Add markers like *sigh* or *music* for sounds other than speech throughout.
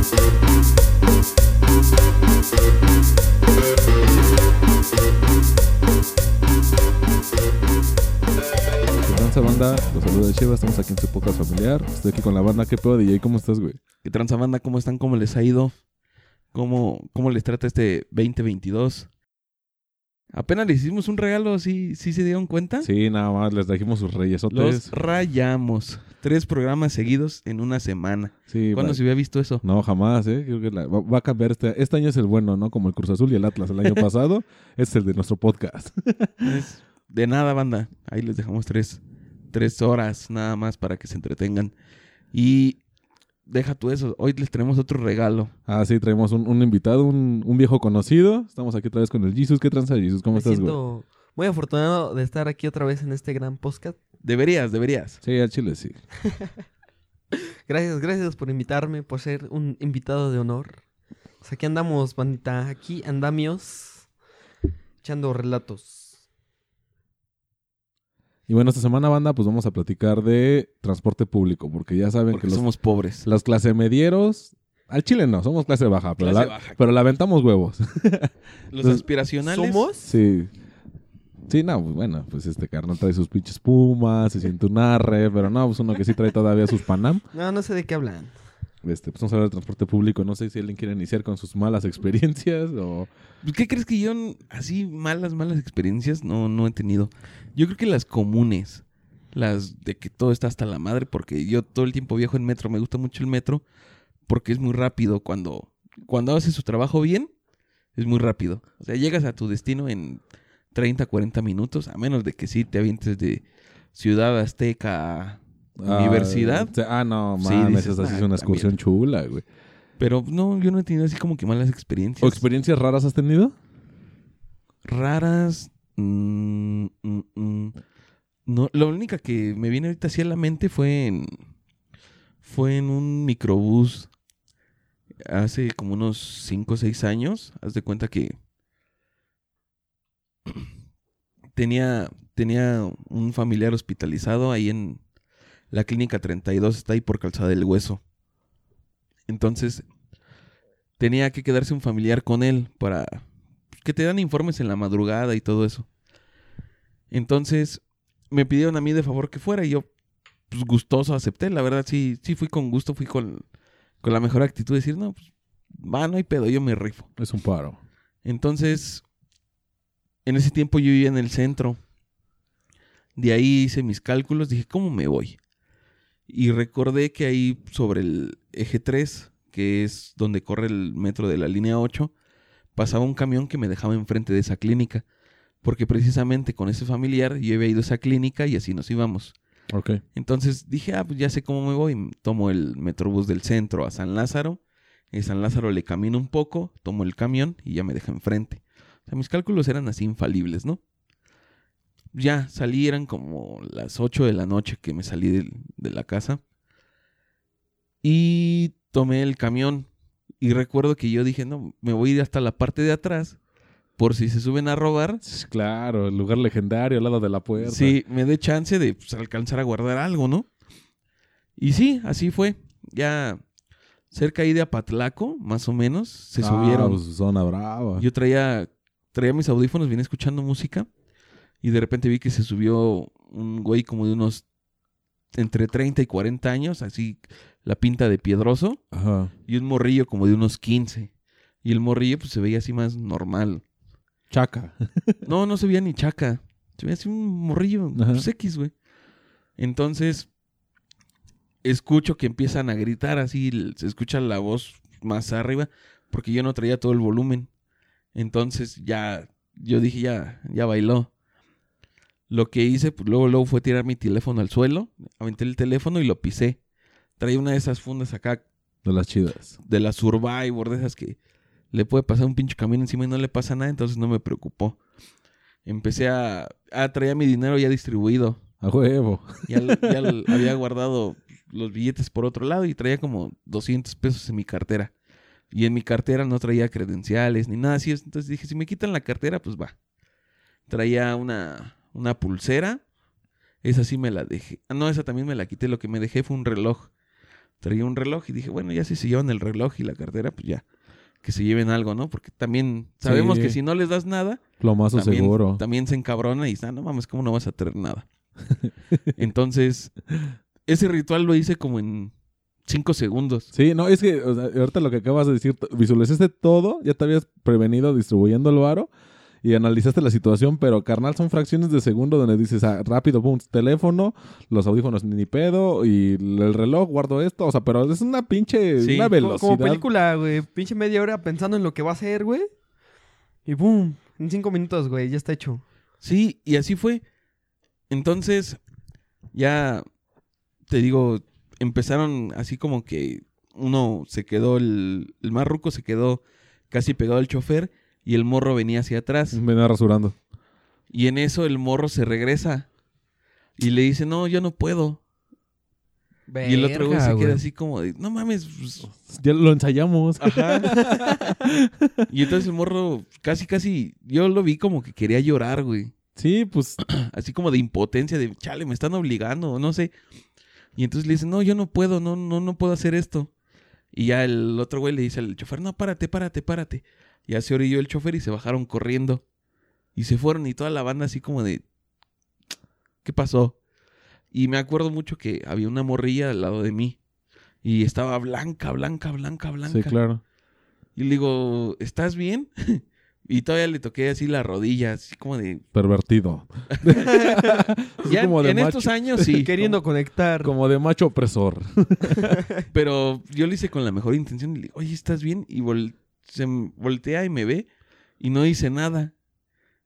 ¿Qué tranza banda? Los saludos de Chivas, estamos aquí en su podcast familiar. Estoy aquí con la banda. ¿Qué pedo, DJ? ¿Cómo estás, güey? ¿Qué tranza banda? ¿Cómo están? ¿Cómo les ha ido? ¿Cómo, cómo les trata este 2022? Apenas les hicimos un regalo, ¿sí, sí se dieron cuenta? Sí, nada más, les trajimos sus reyesotes. Los rayamos. Tres programas seguidos en una semana. Sí, ¿Cuándo va- se había visto eso? No, jamás, ¿eh? Creo que la- va, a cambiar este... Este año es el bueno, ¿no? Como el Cruz Azul y el Atlas el año *laughs* pasado. Es el de nuestro podcast. *laughs* Es de nada, banda. Ahí les dejamos tres, tres horas nada más para que se entretengan. Y deja tú eso. Hoy les tenemos otro regalo. Ah, sí, traemos un, un invitado, un, un viejo conocido. Estamos aquí otra vez con el Jesus. ¿Qué tranza, Jesus? ¿Cómo Me estás, güey? siento muy afortunado de estar aquí otra vez en este gran podcast. Deberías, deberías. Sí, al chile sí. *laughs* Gracias, gracias por invitarme, por ser un invitado de honor. Pues aquí andamos, bandita. Aquí andamios echando relatos. Y bueno, esta semana, banda, pues vamos a platicar de transporte público. Porque ya saben Porque que los, somos pobres. los clase medieros... Al chile no, somos clase baja. Pero, Clase la, baja. pero la aventamos huevos. Los Los- aspiracionales. ¿Somos? Sí. Sí, no, pues bueno, pues este carnal trae sus pinches pumas, se siente un arre, pero no, pues uno que sí trae todavía sus Panam. No, no sé de qué hablan. Este, pues vamos a hablar de transporte público. No sé si alguien quiere iniciar con sus malas *laughs* experiencias o... Pues, ¿Qué crees que yo así malas, malas experiencias no, no he tenido? Yo creo que las comunes, las de que todo está hasta la madre, porque yo todo el tiempo viajo en metro, me gusta mucho el metro, porque es muy rápido cuando, cuando haces su trabajo bien, es muy rápido. O sea, llegas a tu destino en 30, 40 minutos, a menos de que sí te avientes de Ciudad Azteca Universidad. Ah, sea, ah, no, mames, esa sí es "Ah, una excursión chula, güey. Pero no, yo no he tenido así como que malas experiencias. ¿O experiencias raras has tenido? raras. mm, mm, mm. No, la única que me viene ahorita así a la mente fue en. Fue en un microbús hace como unos 5 o 6 años. Haz de cuenta que. *clears throat* Tenía, tenía un familiar hospitalizado ahí en la clínica 32, está ahí por Calzada del Hueso. Entonces, tenía que quedarse un familiar con él para que te dan informes en la madrugada y todo eso. Entonces, me pidieron a mí de favor que fuera y yo, pues gustoso, acepté. La verdad, sí, sí fui con gusto, fui con, con la mejor actitud de decir, no, pues, va, no hay pedo, yo me rifo. Es un paro. Entonces, en ese tiempo yo vivía en el centro. De ahí hice mis cálculos, dije, ¿cómo me voy? Y recordé que ahí sobre el eje 3, que es donde corre el metro de la línea 8, pasaba un camión que me dejaba enfrente de esa clínica. Porque precisamente con ese familiar yo había ido a esa clínica y así nos íbamos. Ok. Entonces dije, ah, pues ya sé cómo me voy. Tomo el metrobús del centro a San Lázaro. En San Lázaro le camino un poco, tomo el camión y ya me deja enfrente. O sea, mis cálculos eran así infalibles, ¿no? Ya salí, eran como las 8 de la noche que me salí de, la casa. Y tomé el camión. Y recuerdo que yo dije, no, me voy a ir hasta la parte de atrás. Por si se suben a robar, Claro, el lugar legendario al lado de la puerta. Sí, me dé chance de pues, alcanzar a guardar algo, ¿no? Y sí, así fue. Ya cerca ahí de Apatlaco, más o menos, se Ah, subieron. pues, zona brava. Yo traía, traía mis audífonos, vine escuchando música. Y de repente vi que se subió un güey como de unos entre 30 y 40 años, así la pinta de piedroso. Ajá. Y un morrillo como de unos 15. Y el morrillo pues se veía así más normal. Chaca. *laughs* No, no se veía ni chaca. Se veía así un morrillo, pues X, güey. Entonces, escucho que empiezan a gritar así, se escucha la voz más arriba, porque yo no traía todo el volumen. Entonces, ya, yo dije, ya, ya bailó. Lo que hice, pues luego, luego fue tirar mi teléfono al suelo, aventé el teléfono y lo pisé. Traía una de esas fundas acá De las chidas. de la Survivor, de esas que le puede pasar un pinche camión encima y no le pasa nada, entonces no me preocupó. Empecé a... Ah, traía mi dinero ya distribuido. A huevo. Ya, ya *laughs* había guardado los billetes por otro lado y traía como 200 pesos en mi cartera. Y en mi cartera no traía credenciales ni nada así. Entonces dije, si me quitan la cartera, pues va. Traía una, una pulsera. Esa sí me la dejé. Ah, no, esa también me la quité. Lo que me dejé fue un reloj. traía un reloj y dije, bueno, ya si se llevan el reloj y la cartera, pues ya, que se lleven algo, ¿no? Porque también sabemos Sí. que si no les das nada, Plomazo también, seguro. también se encabrona y dice, ah, no mames, ¿cómo no vas a traer nada? *laughs* Entonces, ese ritual lo hice como en cinco segundos. Sí, no, es que o sea, ahorita lo que acabas de decir, visualizaste todo, ya te habías prevenido distribuyendo el varo y analizaste la situación, pero carnal, son fracciones de segundo donde dices, ah, rápido, pum, teléfono, los audífonos ni pedo y el reloj, guardo esto, o sea, pero es una pinche, Sí, una Como- velocidad. Como película, güey. Pinche media hora pensando en lo que va a hacer, güey. Y boom. En cinco minutos, güey. Ya está hecho. Sí, y así fue. Entonces, ya te digo, empezaron así como que uno se quedó, el, el más ruco se quedó casi pegado al chofer y el morro venía hacia atrás. Me venía rasurando. Y en eso el morro se regresa y le dice, no, yo no puedo. y el otro güey se queda así como de, no mames. pues, Ya lo ensayamos. Ajá. *laughs* y entonces el morro casi, casi, yo lo vi como que quería llorar, güey. Sí, pues *clears throat* así como de impotencia, de chale, me están obligando, no sé. Y entonces le dicen, no, yo no puedo, no, no, no puedo hacer esto. Y ya el otro güey le dice al chofer, no, párate, párate, párate. Ya se orilló el chofer y se bajaron corriendo. Y se fueron y toda la banda así como de, ¿qué pasó? Y me acuerdo mucho que había una morrilla al lado de mí. Y estaba blanca, blanca, blanca, blanca. sí, claro. Y le digo, ¿estás bien? *laughs* y todavía le toqué así la rodilla, así como de... Pervertido. *laughs* Ya como de en macho. estos años sí. *laughs* Queriendo conectar. Como de macho opresor. Pero yo lo hice con la mejor intención. Y le digo, oye, ¿estás bien? Y vol- se voltea y me ve y no hice nada.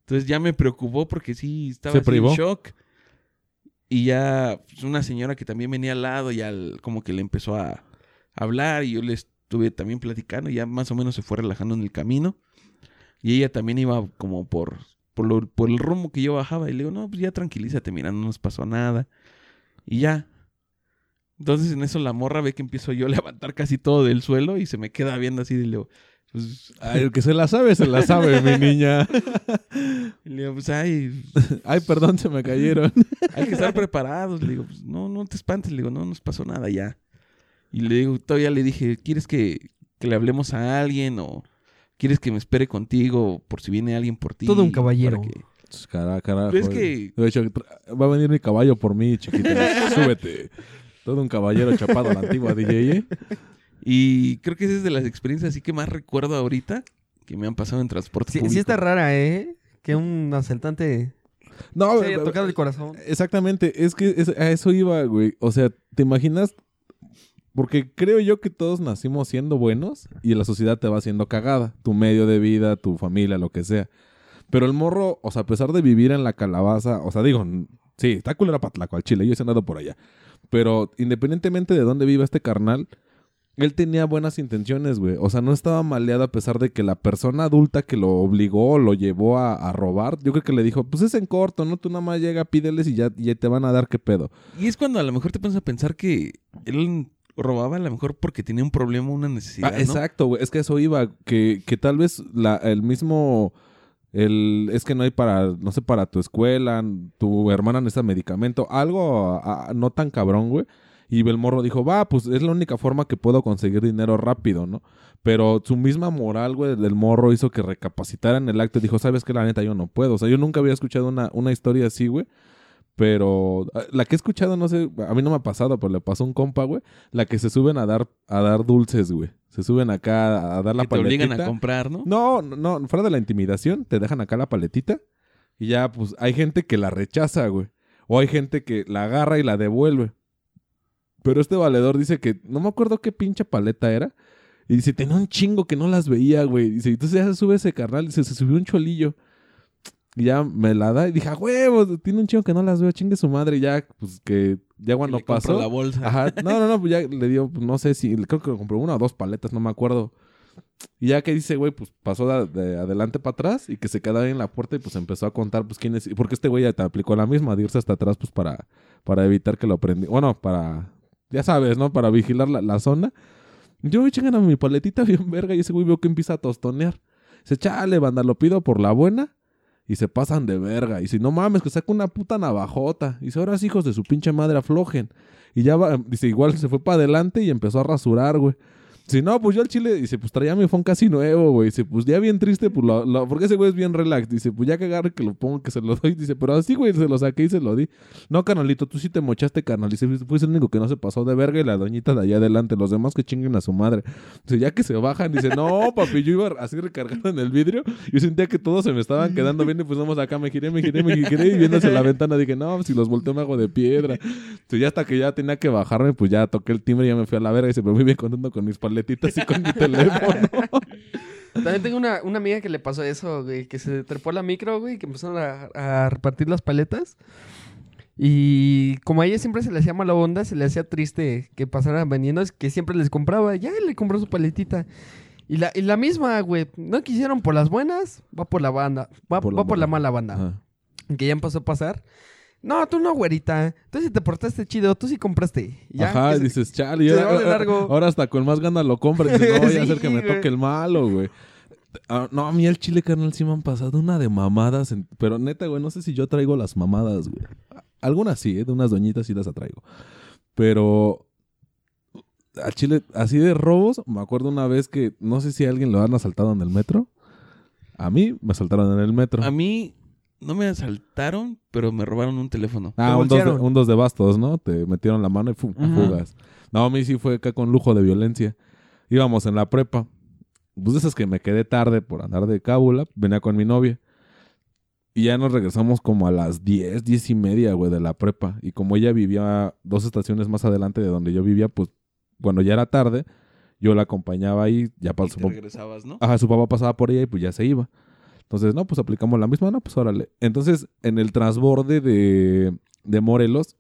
Entonces ya me preocupó porque sí, estaba ¿Se así en shock. Y ya pues, una señora que también venía al lado, ya l- como que le empezó a hablar y yo le estuve también platicando. Y ya más o menos se fue relajando en el camino. Y ella también iba como por, por, lo- por el rumbo que yo bajaba. Y le digo, no, pues ya tranquilízate, mira, no nos pasó nada. Y ya. Entonces en eso la morra ve que empiezo yo a *laughs* levantar casi todo del suelo y se me queda viendo así. Y le digo, pues, Ay, el que se la sabe, se la sabe, mi niña. y *laughs* le digo, pues ay, Ay, perdón, se me cayeron. *laughs* hay que estar preparados. Le digo, pues, no, no te espantes. Le digo, no nos pasó nada ya. Y le digo, todavía le dije, ¿quieres que, que le hablemos a alguien o quieres que me espere contigo por si viene alguien por ti? Todo un caballero. Que- Cara, carajo. Pero es que- De hecho, va a venir mi caballo por mí, chiquita. *laughs* Súbete. Todo un caballero chapado a la antigua DJ. Y creo que esa es de las experiencias así que más recuerdo ahorita que me han pasado en transporte Sí, público. sí está rara, ¿eh? Que un asaltante No, se haya tocado el corazón. Exactamente, es que es- a eso iba, güey. O sea, ¿te imaginas? Porque creo yo que todos nacimos siendo buenos y la sociedad te va haciendo cagada. Tu medio de vida, tu familia, lo que sea. Pero el morro, o sea, a pesar de vivir en la calabaza, o sea, digo, sí, está culera Patlaco al chile, yo he andado por allá. Pero independientemente de dónde viva este carnal, él tenía buenas intenciones, güey. O sea, no estaba maleado a pesar de que la persona adulta que lo obligó lo llevó a, a robar, yo creo que le dijo, pues es en corto, ¿no? Tú nada más llega, pídeles y ya, ya te van a dar qué pedo. Y es cuando a lo mejor te pones a pensar que él robaba a lo mejor porque tenía un problema, una necesidad, Ah, ¿no? exacto, güey. Es que eso iba, que, que tal vez la, el mismo... El, es que no hay para, no sé, para tu escuela, tu hermana necesita medicamento, algo ah, no tan cabrón, güey. Y el morro dijo, va, pues es la única forma que puedo conseguir dinero rápido, ¿no? Pero su misma moral, güey, del morro hizo que recapacitara en el acto y dijo, ¿sabes qué? La neta, yo no puedo. O sea, yo nunca había escuchado una, una historia así, güey. Pero ah, la que he escuchado, no sé, a mí no me ha pasado, pero le pasó a un compa, güey. La que se suben a dar, a dar dulces, güey. Se suben acá a dar la que te obligan a paletita. comprar. No, no, no, fuera de la intimidación, te dejan acá la paletita y ya, pues, hay gente que la rechaza, güey. O hay gente que la agarra y la devuelve. Pero este valedor dice que, no me acuerdo qué pinche paleta era. Y dice, tenía un chingo que no las veía, güey. Dice, entonces ya se sube ese carnal. Dice, se subió un cholillo. Y ya me la da y dije, a huevos, tiene un chingo que no las veo, chingue su madre. Y ya, pues que ya Que cuando le pasó. la bolsa. Ajá, *laughs* no, no, no, pues ya le dio, pues, no sé si, creo que le compró una o dos paletas, no me acuerdo. Y ya que dice, güey, pues pasó de, de adelante para atrás y que se quedaba ahí en la puerta y pues empezó a contar, pues quién es, porque este güey ya te aplicó la misma, de irse hasta atrás, pues para, para evitar que lo prendí. Bueno, para, ya sabes, ¿no? Para vigilar la, la zona. Yo voy chingando mi paletita *laughs* bien verga y ese güey veo que empieza a tostonear. Dice, chale, banda, lo pido por la buena. Y se pasan de verga. Y si no mames, que saca una puta navajota. Y dice, ahora hijos de su pinche madre aflojen. Y ya va, dice, igual se fue para adelante y empezó a rasurar, güey. Si no, pues yo al chile, dice, pues traía mi phone casi nuevo, güey. Dice, pues ya bien triste, pues lo, lo- porque ese güey es bien relax. Dice, pues ya agarre que lo pongo, que se lo doy. Dice, pero así, güey, se lo saqué y se lo di. No, carnalito, tú sí te mochaste, carnal. Dice, fuiste el único que no se pasó de verga y la doñita de allá adelante. Los demás que chinguen a su madre. Dice, ya que se bajan, dice, no, *laughs* papi, yo iba así recargado en el vidrio. Yo sentía que todos se me estaban quedando bien y pues vamos acá, me giré, me giré, me giré y viéndose la ventana dije, no, si los volteo me hago de piedra. Entonces ya hasta que ya tenía que bajarme, pues ya toqué el timbre y ya me fui a la verga se me muy bien contento con mis paletitas y con mi teléfono. *laughs* También tengo una, una amiga que le pasó eso, güey, que se trepó a la micro, güey, que empezaron a, a repartir las paletas. Y como a ella siempre se le hacía mala onda, se le hacía triste que pasaran vendiendo, es que siempre les compraba, ya le compró su paletita. Y la, y la misma, güey, no quisieron por las buenas, va por la banda, va Por va la por la mala. mala banda. Ajá. Que ya empezó a pasar. No, tú no, güerita. Tú sí te portaste chido, tú sí compraste. Ya, Ajá, se- dices, chale, ya- va de largo. ahora hasta con más ganas lo compra. Dices, no *laughs* voy a hacer Sí, que me güey. toque el malo, güey. Ah, no, a mí el chile carnal sí me han pasado una de mamadas. en- Pero neta, güey, no sé si yo traigo las mamadas, güey. Algunas sí, ¿eh? de unas doñitas sí las atraigo. Pero al chile, así de robos, me acuerdo una vez que no sé si a alguien lo han asaltado en el metro. A mí me asaltaron en el metro. A mí no me asaltaron, pero me robaron un teléfono. Ah, un dos, de, un dos de bastos, ¿no? Te metieron la mano y fu- Ajá. fugas. No, a mí sí fue acá con lujo de violencia. Íbamos en la prepa. Pues de esas que me quedé tarde por andar de cábula. Venía con mi novia. Y ya nos regresamos como a las 10, 10 y media, güey, de la prepa. Y como ella vivía dos estaciones más adelante de donde yo vivía, pues cuando ya era tarde, yo la acompañaba ahí. Ya Y pasó. te regresabas, ¿no? Ajá, su papá pasaba por ella y pues ya se iba. Entonces, no, pues aplicamos la misma, no, pues órale. Entonces, en el transborde de, de Morelos,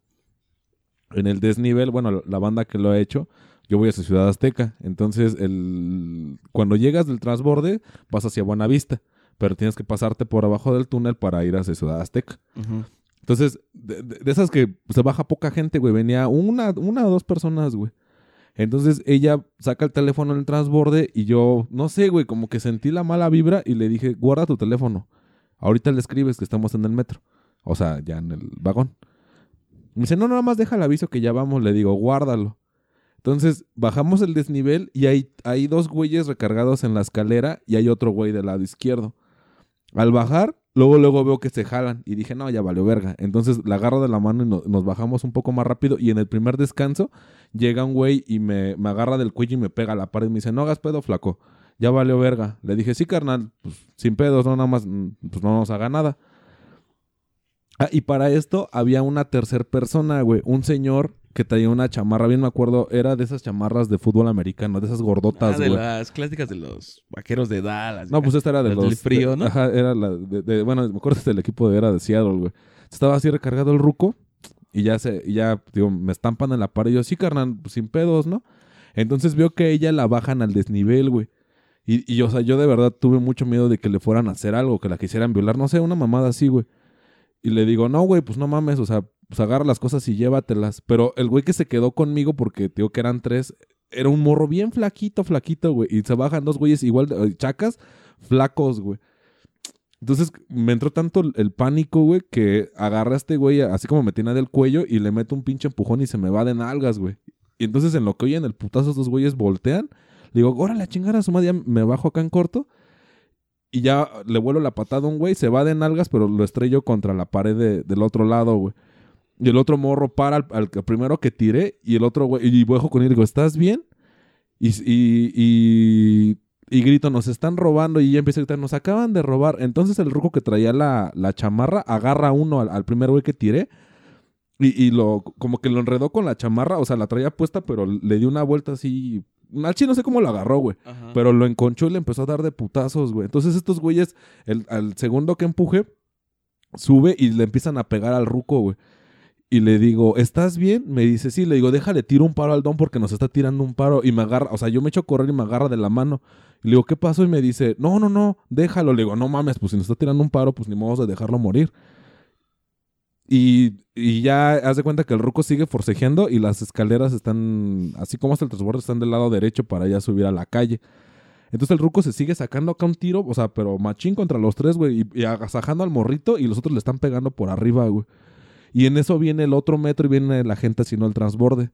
en el desnivel, bueno, la banda que lo ha hecho, yo voy hacia Ciudad Azteca. Entonces, el, cuando llegas del transborde, vas hacia Buenavista, pero tienes que pasarte por abajo del túnel para ir hacia Ciudad Azteca. Entonces, de- de esas que se baja poca gente, güey, venía una, una o dos personas, güey. Entonces ella saca el teléfono en el transborde y yo, no sé, güey, como que sentí la mala vibra y le dije, guarda tu teléfono. Ahorita le escribes que estamos en el metro. O sea, ya en el vagón. Me dice, no, nada más deja el aviso que ya vamos. Le digo, guárdalo. Entonces bajamos el desnivel y hay, hay dos güeyes recargados en la escalera y hay otro güey del lado izquierdo. Al bajar, luego, luego veo que se jalan y dije, no, ya valió verga. Entonces la agarro de la mano y no- nos bajamos un poco más rápido y en el primer descanso llega un güey y me, me agarra del cuello y me pega a la pared y me dice, no hagas pedo, flaco. Ya valió verga. Le dije, sí, carnal, pues sin pedos, no, nada más, mm, pues no nos haga nada. Ah, y para esto había una tercer persona, güey, un señor que traía una chamarra, bien me acuerdo, era de esas chamarras de fútbol americano, de esas gordotas, Ah, de las clásicas de los vaqueros de Dallas. No, pues esta era de los... del frío, de- ¿no? Ajá, era la de, de- bueno, me acuerdo del equipo de era de Seattle, güey. Estaba así recargado el ruco y ya se, y ya, digo, me estampan en la pared y yo, sí, carnal, pues, sin pedos, ¿no? Entonces veo que ella la bajan al desnivel, güey. Y, y, o sea, yo de verdad tuve mucho miedo de que le fueran a hacer algo, que la quisieran violar, no sé, una mamada así, güey. Y le digo, no, güey, pues no mames, o sea, pues agarra las cosas y llévatelas. Pero el güey que se quedó conmigo, porque digo que eran tres, era un morro bien flaquito, flaquito, güey. Y se bajan dos güeyes igual, de- chacas, flacos, güey. Entonces me entró tanto el- pánico, güey, que agarra a este güey, así como me tiene del cuello, y le meto un pinche empujón y se me va de nalgas, güey. Y entonces en lo que oyen el putazo, estos güeyes voltean. Le digo, órale, a chingar a su madre, ya me bajo acá en corto. Y ya le vuelo la patada a un güey, se va de nalgas, pero lo estrello contra la pared de- del otro lado, güey. Y el otro morro para al, primero que tiré, y el otro güey, y bajo con él y digo, ¿estás bien? Y, y, y, y grito, nos están robando, y ella empieza a gritar, nos acaban de robar. Entonces el ruco que traía la, la chamarra agarra uno al, al primer güey que tiré, y, y lo, como que lo enredó con la chamarra, o sea, la traía puesta, pero le dio una vuelta así. Al chino no sé cómo lo agarró, güey. Ajá. Pero lo enconchó y le empezó a dar de putazos, güey. Entonces estos güeyes, el, al segundo que empuje, sube y le empiezan a pegar al ruco, güey. Y le digo, ¿estás bien? Me dice, sí. Le digo, déjale, tiro un paro al don porque nos está tirando un paro. Y me agarra, o sea, yo me echo a correr y me agarra de la mano. Y le digo, ¿qué pasó? Y me dice, no, no, no, déjalo. Le digo, no mames, pues si nos está tirando un paro, pues ni modo de dejarlo morir. Y, y ya haz de cuenta que el ruco sigue forcejeando y las escaleras están, así como hasta el transborde, están del lado derecho para ya subir a la calle. Entonces el ruco se sigue sacando acá un tiro, o sea, pero machín contra los tres, güey, y, y agasajando al morrito y los otros le están pegando por arriba, güey. Y en eso viene el otro metro y viene la gente haciendo el transborde.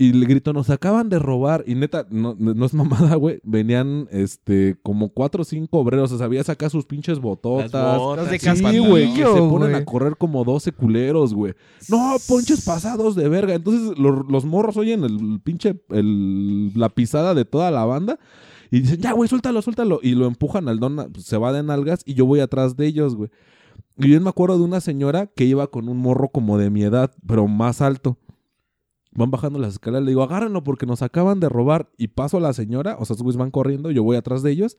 Y le grito, nos acaban de robar. Y neta, no, no es mamada, güey. Venían, este, como cuatro o cinco obreros. O sea, sabía sacar sus pinches bototas. Las botas, Los de sí, güey, que se ponen güey. a correr como 12 culeros, güey. No, ponches pasados de verga. Entonces lo- los morros oyen el pinche, el- la pisada de toda la banda. Y dicen, ya, güey, suéltalo, suéltalo. Y lo empujan al don, pues, se va de nalgas y yo voy atrás de ellos, güey. Y yo me acuerdo de una señora que iba con un morro como de mi edad, pero más alto. Van bajando las escaleras, le digo, agárrenlo porque nos acaban de robar. Y paso a la señora, o sea, güeyes van corriendo, yo voy atrás de ellos.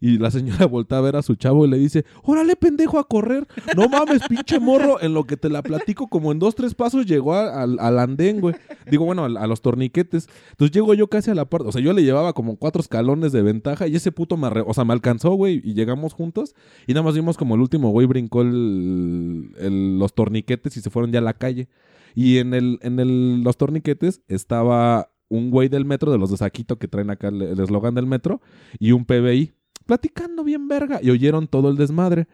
Y la señora *laughs* voltea a ver a su chavo y le dice, órale, pendejo, a correr. No mames, pinche morro. En lo que te la platico, como en dos, tres pasos llegó a- al, andén, güey. Digo, bueno, a, los torniquetes. Entonces llego yo casi a la parte. O sea, yo le llevaba como cuatro escalones de ventaja y ese puto me, arre- o sea, me alcanzó, güey. Y llegamos juntos. Y nada más vimos como el último güey brincó los torniquetes y se fueron ya a la calle. Y en, el, en el, los torniquetes estaba un güey del metro, de los de Saquito que traen acá el eslogan del metro, y un PBI, platicando bien verga, y oyeron todo el desmadre.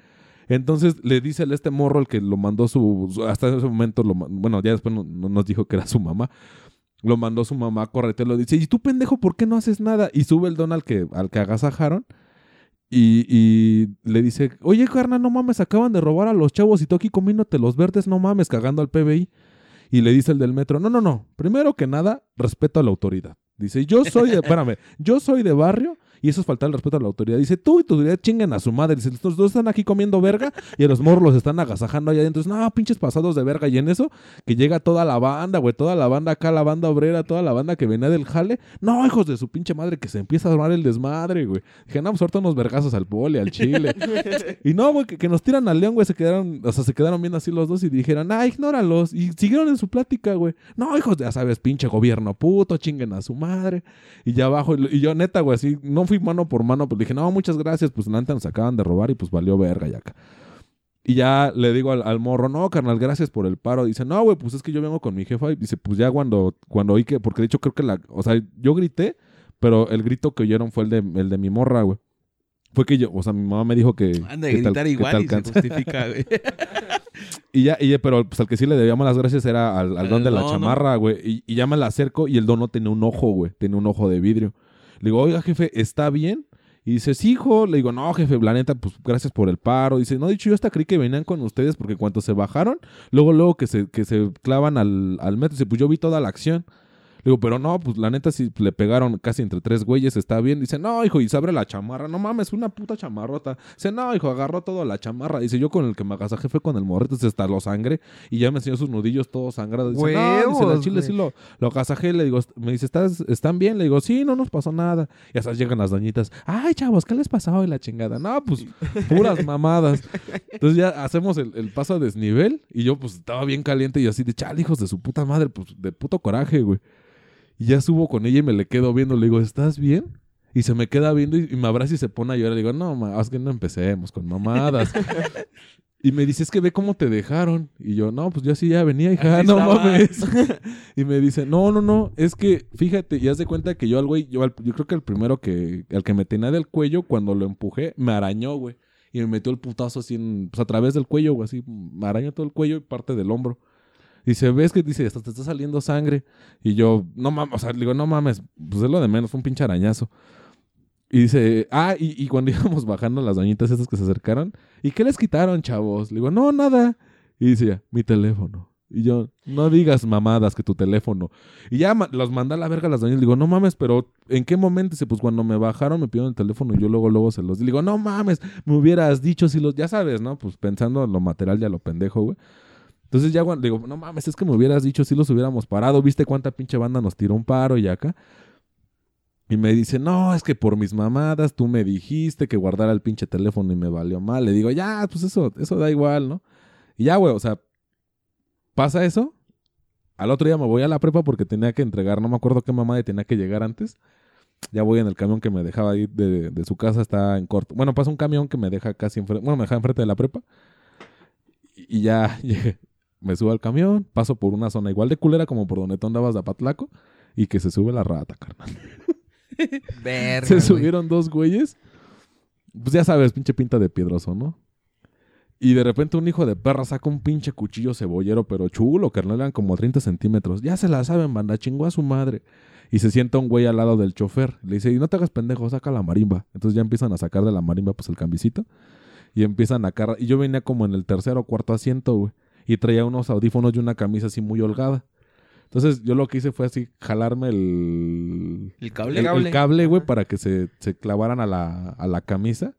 Entonces le dice el este morro, el que lo mandó su, hasta ese momento, lo, bueno, ya después no, no nos dijo que era su mamá, lo mandó su mamá a corretearlo, lo dice, ¿y tú pendejo por qué no haces nada? Y sube el don al que, al que agasajaron. Y, y le dice, oye, carnal, no mames, acaban de robar a los chavos y tú aquí comiéndote los verdes, no mames, cagando al PBI. Y le dice el del metro, no, no, no, primero que nada, respeto a la autoridad. Dice, yo soy de, espérame, yo soy de barrio y eso es faltar el respeto a la autoridad. Dice, tú y tu autoridad chinguen a su madre. Dice, estos dos están aquí comiendo verga y a los morros los están agasajando allá adentro. No, pinches pasados de verga. Y en eso, que llega toda la banda, güey, toda la banda acá, la banda obrera, toda la banda que venía del jale. No, hijos de su pinche madre, que se empieza a armar el desmadre, güey. Dije, no, pues ahorita unos vergazos al poli, al chile. *laughs* y no, güey, que, que nos tiran al león, güey, se quedaron, o sea, se quedaron viendo así los dos y dijeron, ah, ignóralos. Y siguieron en su plática, güey. No, hijos de, ya sabes, pinche gobierno puto, chinguen a su madre. Y ya abajo, y, y yo neta, güey, así, no fui mano por mano, pues dije, no, muchas gracias, pues neta nos acaban de robar y pues valió verga ya acá. Y ya le digo al, al morro, no, carnal, gracias por el paro. Dice, no, güey, pues es que yo vengo con mi jefa. Y dice, pues ya cuando, cuando oí que, porque de hecho creo que la, o sea, yo grité, pero el grito que oyeron fue el de, el de mi morra, güey. Fue que yo, o sea, mi mamá me dijo que. Anda que gritar que igual y se justifica, güey. *laughs* Y ya, y ya, pero pues al que sí le debíamos las gracias era al, don de la chamarra, güey. Y, y ya me la acerco y el don no tenía un ojo, güey. Tenía un ojo de vidrio. Le digo, oiga, jefe, ¿está bien? Y dice, sí, hijo. Le digo, no, jefe, la neta, pues gracias por el paro. Dice, no, dicho, yo hasta creí que venían con ustedes porque cuando se bajaron, luego, luego que se, que se clavan al, al metro, dice, pues yo vi toda la acción. Digo, pero no, pues la neta sí le pegaron casi entre tres güeyes, está bien. Dice, no, hijo, y se abre la chamarra. No mames, una puta chamarrota. Dice, no, hijo, agarró toda la chamarra. Dice, yo con el que me agasajé fue con el morrito, se hasta lo sangre. Y ya me enseñó sus nudillos todos sangrados. Dice, no, dice, la chile sí lo, lo agasajé. Le digo, me dice, ¿Estás, ¿están bien? Le digo, sí, no nos pasó nada. Y hasta llegan las doñitas. Ay, chavos, ¿qué les pasó hoy la chingada? No, pues, puras mamadas. Entonces ya hacemos el, el paso a desnivel. Y yo, pues, estaba bien caliente y así de, chale, hijos de su puta madre, pues, de puto coraje, güey. Y ya subo con ella y me le quedo viendo. Le digo, ¿estás bien? Y se me queda viendo y, y me abraza y se pone a llorar. Le digo, no, ma, es que no empecemos con mamadas. *laughs* y me dice, es que ve cómo te dejaron. Y yo, no, pues yo así ya venía, hija, Así *laughs* no estaba. mames. *laughs* y me dice, no, no, no, es que fíjate, y haz de cuenta que yo al güey, yo, al- yo creo que el primero que, el que me tenía del cuello, cuando lo empujé, me arañó, güey. Y me metió el putazo así, en- pues a través del cuello, güey, así, me arañó todo el cuello y parte del hombro. Dice, ves que dice, hasta te está saliendo sangre. Y yo, no mames, o sea, digo, no mames, pues es lo de menos, fue un pinche arañazo. Y dice, ah, y, y cuando *laughs* íbamos bajando las doñitas estas que se acercaron, ¿y qué les quitaron, chavos? Le digo, no, nada. Y dice, mi teléfono. Y yo, no digas mamadas que tu teléfono. Y ya los mandé a la verga a las doñitas. Le digo, no mames, pero ¿en qué momento? Dice, pues cuando me bajaron me pidieron el teléfono y yo luego, luego se los. Le digo, no mames, me hubieras dicho si los, ya sabes, ¿no? Pues pensando en lo material ya lo pendejo, güey. Entonces ya cuando digo, no mames, es que me hubieras dicho si los hubiéramos parado. ¿Viste cuánta pinche banda nos tiró un paro y acá? Y me dice, no, es que por mis mamadas tú me dijiste que guardara el pinche teléfono y me valió mal. Le digo, ya, pues eso, eso da igual, ¿no? Y ya, güey, o sea, pasa eso. Al otro día me voy a la prepa porque tenía que entregar, no me acuerdo qué mamá tenía que llegar antes. Ya voy en el camión que me dejaba ahí de, de su casa, está en corto. Bueno, pasa un camión que me deja casi enfrente, bueno, me deja enfrente de la prepa. Y ya *laughs* llegué, me subo al camión, paso por una zona igual de culera como por donde tú andabas de Apatlaco y que se sube la rata, carnal. *laughs* Verga, Se güey. subieron dos güeyes. Pues ya sabes, pinche pinta de piedroso, ¿no? Y de repente un hijo de perra saca un pinche cuchillo cebollero, pero chulo, carnal, eran como 30 centímetros. Ya se la saben, banda, chingó a su madre. Y se sienta un güey al lado del chofer. Le dice, y no te hagas pendejo, saca la marimba. Entonces ya empiezan a sacar de la marimba, pues el cambicito. Y empiezan a cargar. Y yo venía como en el tercer o cuarto asiento, güey. Y traía unos audífonos y una camisa así muy holgada. Entonces yo lo que hice fue así, jalarme el, El cable. el cable. cable, güey, para que se, se clavaran a la, a la camisa.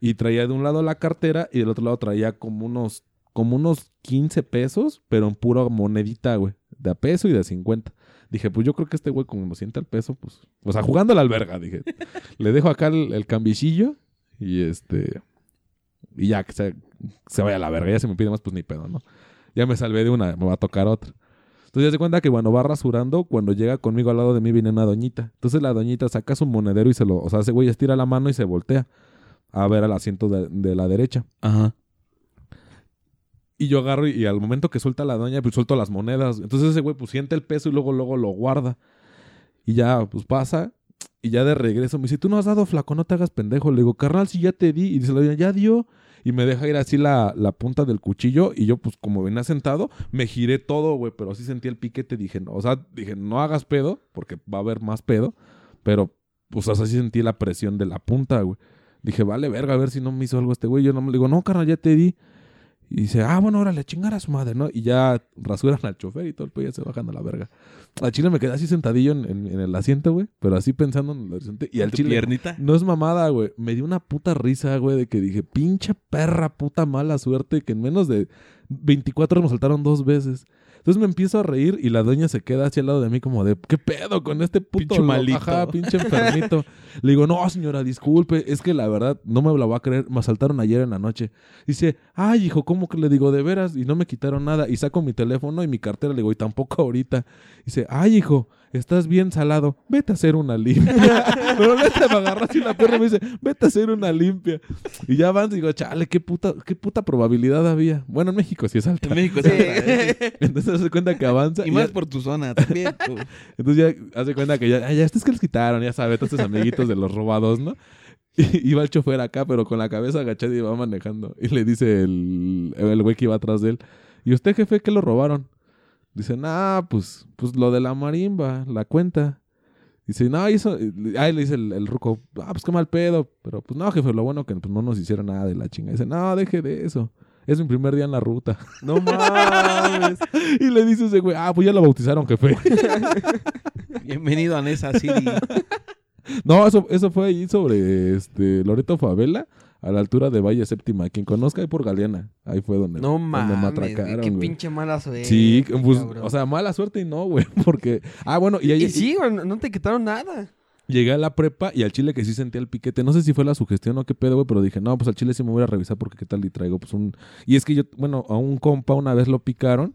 Y traía de un lado la cartera y del otro lado traía como unos, como unos 15 pesos, pero en pura monedita, güey. De a peso y de 50. Dije, pues yo creo que este güey, como siente el peso, pues. O sea, jugando a la alberga, dije. *laughs* le dejo acá el, el cambicillo y este. Y ya que se, se vaya a la verga. Ya se me pide más, pues ni pedo, ¿no? Ya me salvé de una, me va a tocar otra. Entonces ya se cuenta que cuando va rasurando, cuando llega conmigo al lado de mí viene una doñita. Entonces la doñita saca su monedero y se lo, o sea, ese güey estira la mano y se voltea a ver al asiento de, de la derecha. Ajá. Y yo agarro y, y al momento que suelta la doña, pues suelto las monedas. Entonces ese güey pues siente el peso y luego, luego lo guarda. Y ya, pues pasa. Y ya de regreso me dice, tú no has dado flaco, no te hagas pendejo. Le digo, carnal, si ya te di. Y dice la doña, ya dio. Y me deja ir así la, la punta del cuchillo. Y yo, pues como venía sentado, me giré todo, güey. Pero sí sentí el piquete. Dije, no, o sea, dije, no hagas pedo, porque va a haber más pedo. Pero, pues, o sea, sí sentí la presión de la punta, güey. Dije, vale, verga, a ver si no me hizo algo este güey. Yo no me digo, no, carnal, ya te di. Y dice, ah, bueno, órale, chingar a su madre, ¿no? Y ya rasuran al chofer y todo el pedo ya se bajan a la verga. Al chile me quedé así sentadillo en, en- en el asiento, güey. Pero así pensando en el horizonte. Y al ¿Tu chile. piernita? No es mamada, güey. Me dio una puta risa, güey, de que dije, pinche perra, puta mala suerte, que en menos de 24 nos saltaron dos veces. Entonces me empiezo a reír y la doña se queda hacia al lado de mí como de, ¿qué pedo con este puto Pinche malito. Ajá, pinche enfermito. Le digo, no, señora, disculpe, es que la verdad no me la va a creer, me asaltaron ayer en la noche. Dice, ay, hijo, ¿cómo que le digo de veras? Y no me quitaron nada. Y saco mi teléfono y mi cartera, le digo, y tampoco ahorita. Dice, ay, hijo, estás bien salado, vete a hacer una limpia. *laughs* Pero neta me agarró así la perra y me dice, vete a hacer una limpia. Y ya y digo, chale, qué puta, qué puta probabilidad había. Bueno, en México sí es alta. En México Sí. *laughs* Entonces se cuenta que avanza. Y y más ya- por tu zona también. *laughs* tú. entonces ya hace cuenta que ya, "Ay, ya estos que les quitaron, ya sabes, estos amiguitos de los robados, ¿no? Y iba el chofer acá, pero con la cabeza agachada y iba manejando. Y le dice el, el güey que iba atrás de él, ¿y usted, jefe, qué lo robaron? Dice, nah, pues, pues lo de la marimba, la cuenta. Dice, no, y eso, ahí le dice el, el ruco, ah, pues qué mal pedo. Pero pues no, jefe, lo bueno que pues, no nos hicieron nada de la chinga. Dice, no, deje de eso. Es mi primer día en la ruta. No mames. *laughs* y le dice ese güey, ah, pues ya lo bautizaron, jefe. *laughs* Bienvenido a Nesa City. *laughs* No, eso, eso fue ahí sobre este Loreto Favela, a la altura de Valle Séptima. Quien conozca ahí por Galeana. Ahí fue donde, No donde mames, güey, atracaron, qué güey. pinche mala suerte. Sí, pues, cabrón. o sea, mala suerte y no, güey, *laughs* porque... Ah, bueno, y, ahí Y sí, güey, no te quitaron nada. llegué a la prepa y al chile que sí sentía el piquete. No sé si fue la sugestión o qué pedo, güey, pero dije, no, pues al chile sí me voy a revisar porque qué tal y traigo, pues un... Y es que yo, bueno, a un compa una vez lo picaron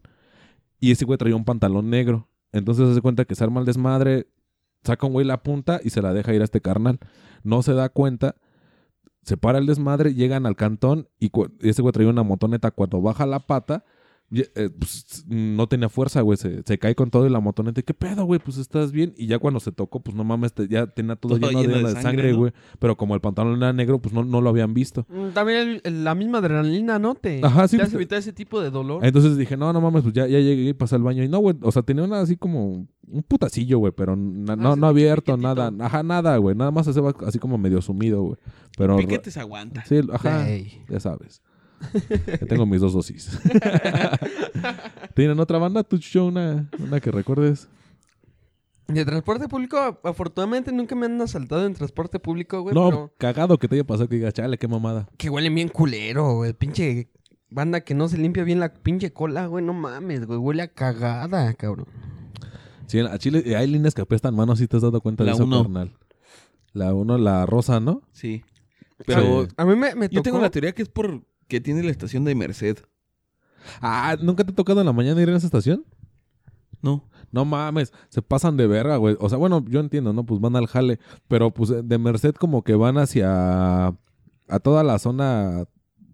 y ese güey traía un pantalón negro. Entonces se hace cuenta que se arma el desmadre, saca un güey la punta y se la deja ir a este carnal. No se da cuenta, se para el desmadre, llegan al cantón y ese güey traía una motoneta. Cuando baja la pata, eh, pues, no tenía fuerza, güey. Se, se cae con todo y la motoneta. ¿Qué pedo, güey? Pues estás bien. Y ya cuando se tocó, pues no mames, te- ya tenía todo, Todo lleno, lleno de, sangre, sangre, ¿no? güey. Pero como el pantalón era negro, pues no, no lo habían visto. Mm, También el- el- la misma adrenalina, ¿no? Te, Ajá, sí, te hace pues, evitar ese tipo de dolor. Entonces dije, no, no mames, pues ya, ya llegué y pasé al baño. Y no, güey, o sea, tenía una así como un putacillo, güey, pero na- no, no abierto, nada. Ajá, nada, güey. Nada más se va así como medio sumido, güey. Pero. Piquetes aguanta. Sí, ajá. Ya sabes. Ya tengo mis dos dosis. *laughs* ¿Tienen otra banda? ¿Tu show una, una que recuerdes? De transporte público, afortunadamente nunca me han asaltado en transporte público, güey. no, Pero cagado que te haya pasado que diga, chale, qué mamada. que huelen bien culero, güey. Pinche banda que no se limpia bien la pinche cola, güey. No mames, güey. Huele a cagada, cabrón. Sí, a Chile eh, hay líneas que apestan manos, si te has dado cuenta La de eso, uno. carnal. La uno, la rosa, ¿no? Sí. Pero Sí. A mí me, me tocó... yo tengo la teoría que es por que tiene la estación de Merced. Ah, ¿nunca te ha tocado en la mañana ir a esa estación? No. No mames, se pasan de verga, güey. O sea, bueno, yo entiendo, ¿no? Pues van al jale. Pero pues de Merced como que van hacia... A toda la zona...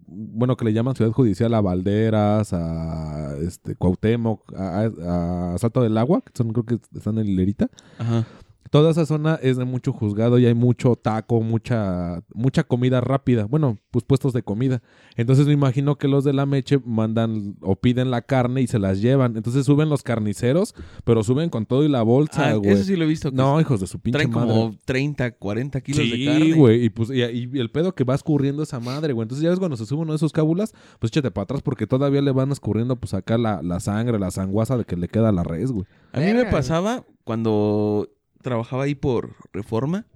Bueno, que le llaman Ciudad Judicial, a Valderas, a este, Cuauhtémoc, a, a- a Salto del Agua, que son creo que están en Hilerita. Ajá. Toda esa zona es de mucho juzgado y hay mucho taco, mucha, mucha comida rápida. Bueno, pues puestos de comida. Entonces me imagino que los de la meche mandan o piden la carne y se las llevan. Entonces suben los carniceros, pero suben con todo y la bolsa, Ah, güey. eso sí lo he visto. no, hijos de su pinche traen madre. como 30, 40 kilos de Sí, carne. güey. Y, pues, y, y el pedo que va escurriendo esa madre, güey. Entonces ya ves cuando se sube uno de esos cábulas, pues échate para atrás porque todavía le van escurriendo pues acá la, la sangre, la sanguaza de que le queda a la res, güey. A mí me pasaba cuando trabajaba ahí por Reforma,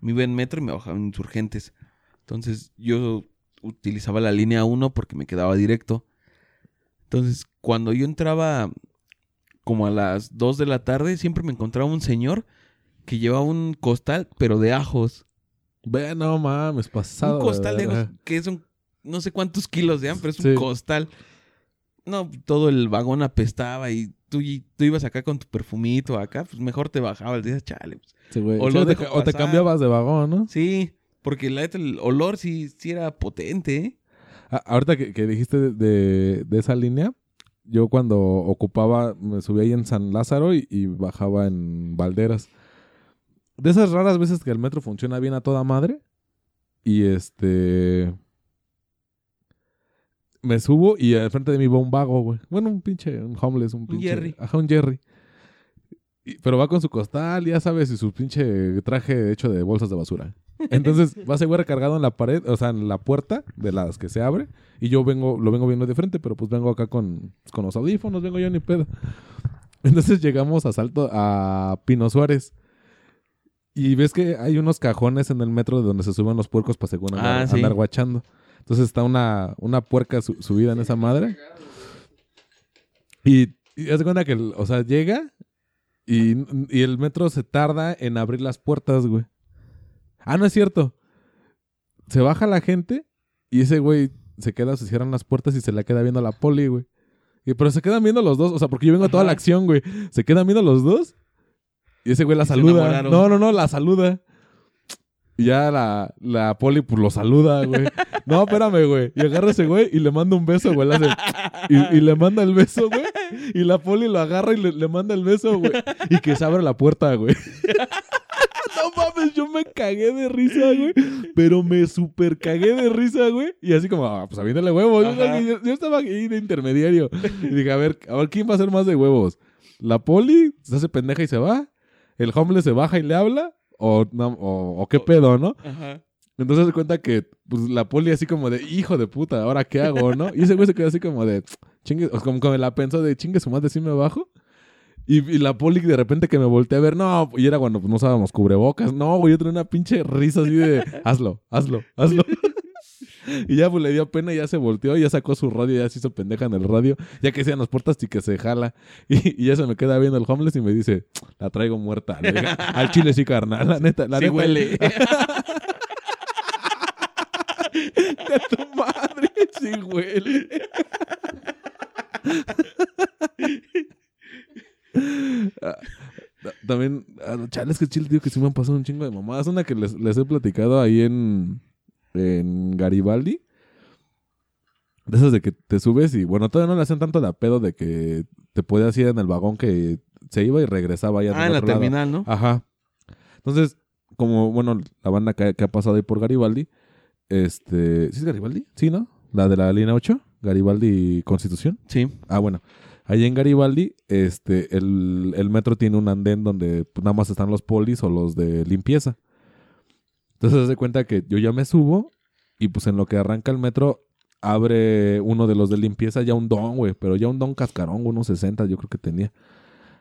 me iba en metro y me bajaba en Insurgentes. Entonces yo utilizaba la línea 1 porque me quedaba directo. Entonces cuando yo entraba como a las 2 de la tarde, siempre me encontraba un señor que llevaba un costal, pero de ajos. Ve, no mames, pasado. un costal de ajos que son no sé cuántos kilos de pero es Sí. un costal. No, todo el vagón apestaba y tú, tú ibas acá con tu perfumito acá, pues mejor te bajabas, decías, chale. pues". Sí. O Sí, te, o cambiabas de vagón, ¿no? Sí, porque la neta, el olor sí, sí era potente, ¿eh? Ah, ahorita que, que dijiste de, de- de esa línea, yo cuando ocupaba, me subía ahí en San Lázaro y, y bajaba en Valderas. De esas raras veces que el metro funciona bien a toda madre. Y este. Me subo y al frente de mí va un vago, güey. Bueno, un pinche, un homeless, un pinche. Jerry. Ajá, un Jerry. Y- pero va con su costal, ya sabes, y su pinche traje hecho de bolsas de basura. Entonces *laughs* va ese güey recargado en la pared, o sea, en la puerta de las que se abre. Y yo vengo, lo vengo viendo de frente, pero pues vengo acá con, con los audífonos, vengo yo ni pedo. *laughs* Entonces llegamos a Salto, a Pino Suárez. Y ves que hay unos cajones en el metro de donde se suben los puercos para según andar, Ah, sí. andar guachando. Entonces está una, una puerca su- subida en esa madre. Y, y de cuenta que, o sea, llega y, y el metro se tarda en abrir las puertas, güey. Ah, no es cierto. Se baja la gente y ese güey se queda, se cierran las puertas y se la queda viendo a la poli, güey. Y, pero se quedan viendo los dos, o sea, porque yo vengo a toda Ajá. la acción, güey. Se quedan viendo los dos y ese güey la saluda. No, no, no, la saluda. Y ya la, la poli, pues lo saluda, güey. No, espérame, güey. Y agarra ese güey y le manda un beso, güey. Le hace- y, y le manda el beso, güey. Y la poli lo agarra y le, le manda el beso, güey. Y que se abre la puerta, güey. *laughs* No mames, yo me cagué de risa, güey. Pero me super cagué de risa, güey. Y así como, ah, pues aviéntale huevos. Yo, yo- yo estaba ahí de intermediario. Y dije, a ver, a ver, ¿quién va a hacer más de huevos? ¿La poli se hace pendeja y se va? ¿El homeless se baja y le habla? ¿O, o, o qué pedo, no? Ajá. Entonces se cuenta que pues, la poli así como de, hijo de puta, ¿ahora qué hago, no? Y ese güey se quedó así como de, chingue, o como que la pensó de, chingue su madre, ¿sí me bajo? Y, y la poli de repente que me volteé a ver, no, y era cuando pues, no usábamos cubrebocas, no, güey, yo tenía una pinche risa así de, hazlo, hazlo, hazlo. Y ya pues le dio pena y ya se volteó, y ya sacó su radio, ya se hizo pendeja en el radio, ya que sean las puertas y que se jala. Y, y ya se me queda viendo el homeless y me dice, la traigo muerta. Le Al chile sí, carnal, la neta, la sí neta. huele. *laughs* *laughs* De tu madre, sí huele. *laughs* Ah, ta- También, ah, chale, es que chile, tío, que sí me han pasado un chingo de mamadas. Una que les, les he platicado ahí en, en Garibaldi. De esas de que te subes y, bueno, todavía no le hacen tanto de pedo de que te podías ir en el vagón que se iba y regresaba allá ah, en la lado. terminal, ¿no? Ajá. Entonces, como, bueno, la banda que, que ha pasado ahí por Garibaldi, este... ¿Sí es Garibaldi? Sí, ¿no? La de la línea 8, Garibaldi Constitución. Sí. Ah, bueno. Ahí en Garibaldi, este, el, el metro tiene un andén donde nada más están los polis o los de limpieza. Entonces, se cuenta que yo ya me subo y pues en lo que arranca el metro, abre uno de los de limpieza ya un don, güey, pero ya un don cascarón, unos 60 yo creo que tenía.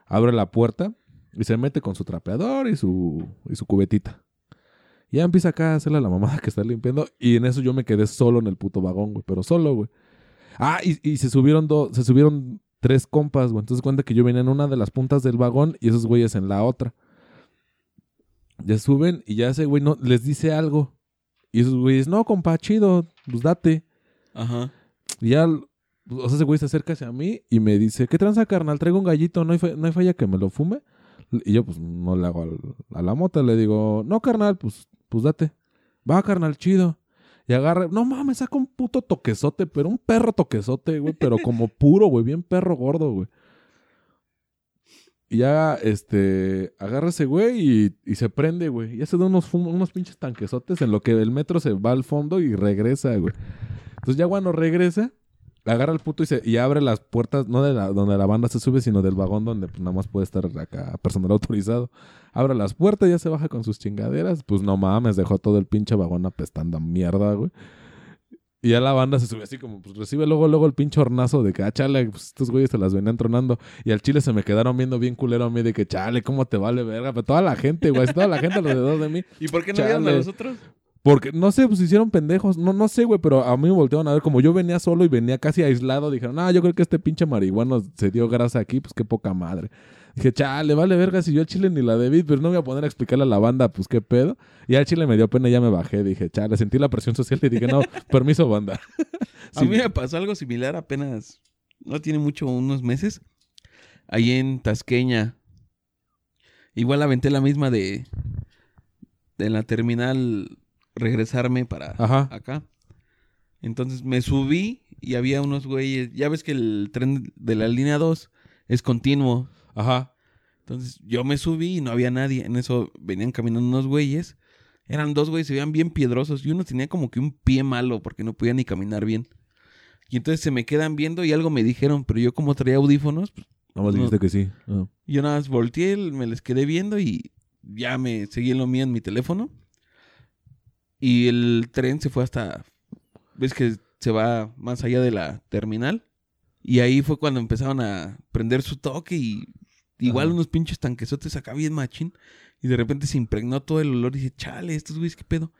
Abre la puerta y se mete con su trapeador y su, y su cubetita. Y ya empieza acá a hacerle a la mamada que está limpiando. Y en eso yo me quedé solo en el puto vagón, güey. Pero solo, güey. Ah, y, y se subieron dos, se subieron tres compas, güey. Entonces cuenta que yo venía en una de las puntas del vagón y esos güeyes en la otra. Ya suben y ya ese güey no, les dice algo. Y esos güeyes, no, compa, chido, pues date. Ajá. Y ya, o sea, ese güey se acerca hacia mí y me dice, ¿qué tranza, carnal? Traigo un gallito, ¿no hay, fa- no hay falla que me lo fume? Y yo, pues, no le hago al- a la mota, le digo, no, carnal, pues, pues date. Va, carnal, chido. Y agarra, no mames, saca un puto toquezote, pero un perro toquezote, güey, pero como puro, güey, bien perro gordo, güey. Y ya, este, agarra ese güey y, y se prende, güey. Ya se da unos, unos pinches tanquesotes en lo que el metro se va al fondo y regresa, güey. Entonces ya cuando regresa, agarra al puto y, se, y abre las puertas, no de la, donde la banda se sube, sino del vagón donde pues, nada más puede estar acá personal autorizado. Abre las puertas, ya se baja con sus chingaderas. Pues no mames, dejó todo el pinche vagón apestando a mierda, güey. Y ya la banda se sube así como, pues recibe luego, luego el pinche hornazo de que, ah, chale, pues estos güeyes se las venían tronando. Y al chile se me quedaron viendo bien culero a mí de que, chale, ¿cómo te vale verga? Pero toda la gente, güey, toda la gente alrededor de mí. ¿Y por qué no vieron a Chale. los otros? Porque, no sé, pues hicieron pendejos. No, no sé, güey, pero a mí me voltearon a ver. Como yo venía solo y venía casi aislado, dijeron, no, yo creo que este pinche marihuano se dio grasa aquí, pues qué poca madre. Dije, chale, vale verga, si yo al chile ni la debí, pero no me voy a poner a explicarle a la banda, pues qué pedo. Y al chile me dio pena y ya me bajé. Dije, chale, sentí la presión social y dije, no, *laughs* permiso, banda. A mí me pasó algo similar apenas, no tiene mucho, unos meses, ahí en Tasqueña. Igual aventé la misma de, de la terminal regresarme para Ajá. acá. Entonces me subí y había unos güeyes, ya ves que el tren de la línea 2 es continuo. Ajá. Entonces yo me subí y no había nadie. En eso venían caminando unos güeyes. Eran dos güeyes, se veían bien piedrosos. Y uno tenía como que un pie malo porque no podía ni caminar bien. Y entonces se me quedan viendo y algo me dijeron, pero yo como traía audífonos, pues, Nada más No. dijiste que sí. Ah. yo nada más volteé, me les quedé viendo y ya me seguí en lo mío en mi teléfono. Y el tren se fue hasta, ves que se va más allá de la terminal. Y ahí fue cuando empezaron a prender su toque y igual Ajá. unos pinches tanquesotes acá bien machín. Y de repente se impregnó todo el olor y dije, chale, estos güeyes, ¿qué pedo?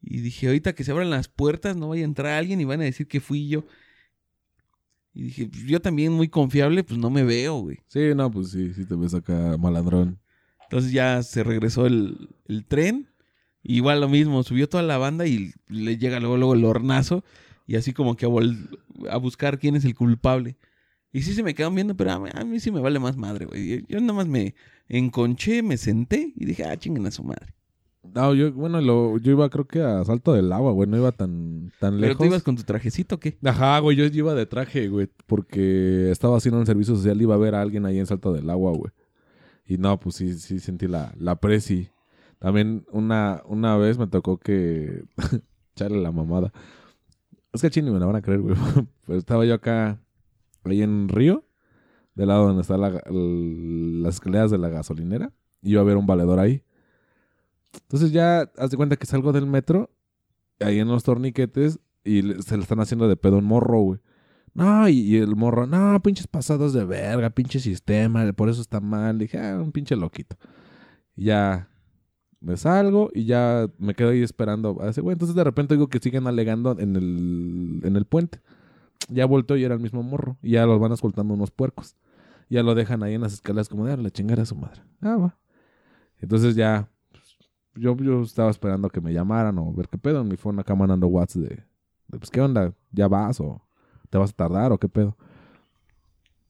Y dije, ahorita que se abran las puertas no vaya a entrar alguien y van a decir que fui yo. Y dije, pues, yo también muy confiable, pues no me veo, güey. Sí, no, pues sí, sí te ves acá malandrón. Entonces ya se regresó el, el tren. Igual lo mismo, subió toda la banda y le llega luego, luego el hornazo. Y así como que a, vol- a buscar quién es el culpable. Y sí se me quedan viendo, pero a mí, a mí sí me vale más madre, güey. Yo, nada más me enconché, me senté y dije, ah, chinguen a su madre. No, yo, bueno, lo, yo iba creo que a salto del agua, güey, no iba tan, tan ¿Pero lejos. tú ibas con tu trajecito o qué? Ajá, güey, yo iba de traje, güey, porque estaba haciendo un servicio social, iba a ver a alguien ahí en Salto del Agua, güey. Y no, pues sí, sí sentí la, la presi. También una, una vez me tocó que... *laughs* Echarle la mamada. Es que chini me la van a creer, güey. *laughs* Pero estaba yo acá, ahí en Río, del lado donde están las escaleras de la gasolinera. Y iba a ver un valedor ahí. Entonces ya, haz de cuenta que salgo del metro, ahí en los torniquetes, y le- se le están haciendo de pedo un morro, güey. No, y, el morro, no, pinches pasados de verga, pinche sistema, por eso está mal. dije, ah, un pinche loquito. Y ya me salgo y ya me quedo ahí esperando a ese güey. Entonces de repente digo que siguen alegando en el, en el puente. Ya volteo y era el mismo morro. Y ya los van escoltando unos puercos. Ya lo dejan ahí en las escaleras como de "Ah, la chingada a su madre. Ah, va. Entonces ya pues, yo, yo estaba esperando que me llamaran o ver qué pedo. En mi phone acá mandando WhatsApp de, de, pues qué onda, ya vas o te vas a tardar o qué pedo.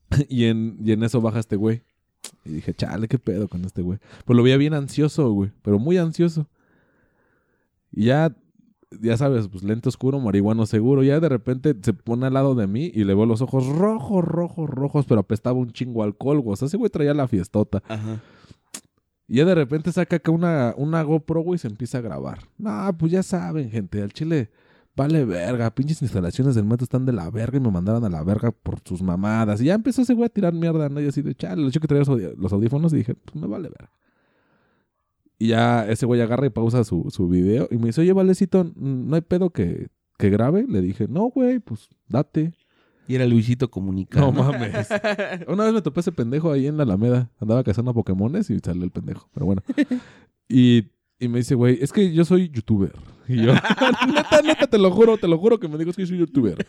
*laughs* y, en, y en eso baja este güey. Y dije, chale, qué pedo con este güey. Pues lo veía bien ansioso, güey, pero muy ansioso. Y ya, ya sabes, pues lento oscuro, marihuano seguro. Ya de repente se pone al lado de mí y le veo los ojos rojos, rojos, rojos, pero apestaba un chingo alcohol, güey. O sea, ese güey traía la fiestota. Ajá. Y ya de repente saca acá una, una GoPro, güey, y se empieza a grabar. No, pues ya saben, gente, al chile vale verga. Pinches instalaciones del metro están de la verga y me mandaron a la verga por sus mamadas. Y ya empezó ese güey a tirar mierda, ¿no? Y así de, chale, le hecho que traía los, audífonos y dije, pues me vale verga. Y ya ese güey agarra y pausa su, su video y me dice, oye, Valecito, ¿no hay pedo que, que grabe? Le dije, no, güey, pues date. Y era Luisito Comunicado. No mames. *laughs* Una vez me topé ese pendejo ahí en la Alameda. Andaba cazando Pokémones y salió el pendejo. Pero bueno. *laughs* Y, y me dice, güey, es que yo soy youtuber. *laughs* Y yo, neta, neta, te lo juro, te lo juro que me dijo, es que yo soy youtuber.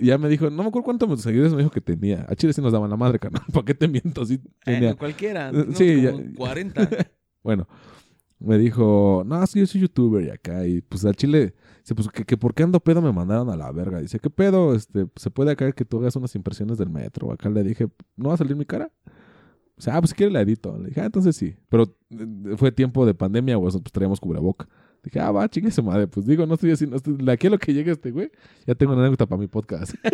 Y ya me dijo, no me acuerdo cuántos seguidores me dijo que tenía. A Chile sí nos daban la madre, carnal. *laughs* ¿Para qué te miento? Sí tenía. Eh, cualquiera. Eh, no, sí, como ya- 40. *laughs* Bueno, me dijo, no, es que yo soy youtuber y acá. Y pues al chile, dice, pues que, que por qué ando pedo me mandaron a la verga. Dice, ¿qué pedo? Este, se puede acá que tú hagas unas impresiones del metro. Acá le dije, ¿no va a salir mi cara? O sea, ah, pues si quiere la edito. Le dije, ah, entonces sí. Pero eh, fue tiempo de pandemia, güey, pues traíamos cubreboca. Dije, ah, va, chingue su madre. Pues digo, no estoy haciendo, estoy- de aquí a lo que llegue este güey, ya tengo una anécdota para mi podcast. *laughs*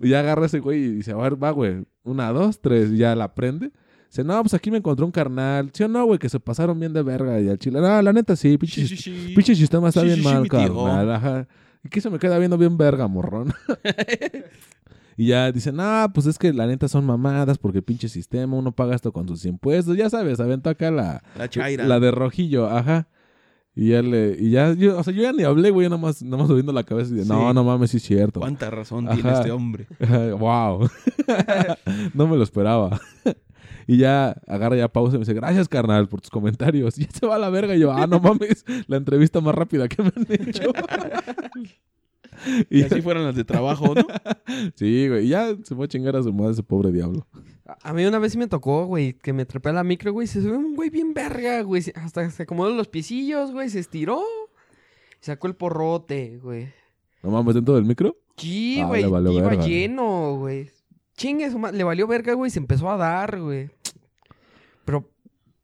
Y ya agarra ese güey y dice, a ver, va, güey. Una, dos, tres. Y ya la prende. Dice, no, pues aquí me encontré un carnal. ¿Sí o no, güey? Que se pasaron bien de verga. Y al chile, no, la neta sí, pinche, Sí, sí, sí. pinche sistema está bien mal, carnal. Ajá. Y que se me queda viendo bien verga, morrón. *laughs* y ya dicen, no, pues es que la neta son mamadas porque pinche sistema, uno paga esto con sus impuestos. Ya sabes, aventó acá la, La chaira. la de rojillo, ajá. Y ya le, y ya, yo, o sea, yo ya ni hablé, güey, nada más, nada más subiendo la cabeza y de, no, Sí. no mames, sí es cierto. ¿Cuánta razón Ajá. tiene este hombre? *laughs* wow. *laughs* no me lo esperaba. *laughs* y ya agarra ya pausa y me dice, gracias, carnal, por tus comentarios. Y ya se va a la verga. Y yo, ah, no mames, la entrevista más rápida que me han hecho. Y y así fueran las de trabajo, ¿no? *laughs* sí, güey, y ya se fue a chingar a su madre ese pobre diablo. A- mí una vez sí me tocó, güey, que me trepé a la micro, güey. Se subió un güey bien verga, güey. Hasta se acomodó los piecillos, güey. Se estiró. Y sacó el porrote, güey. No mames, dentro del micro. Sí, Ah, güey. valió iba verga. lleno, güey. Chingue, su le valió verga, güey. Se empezó a dar, güey. Pero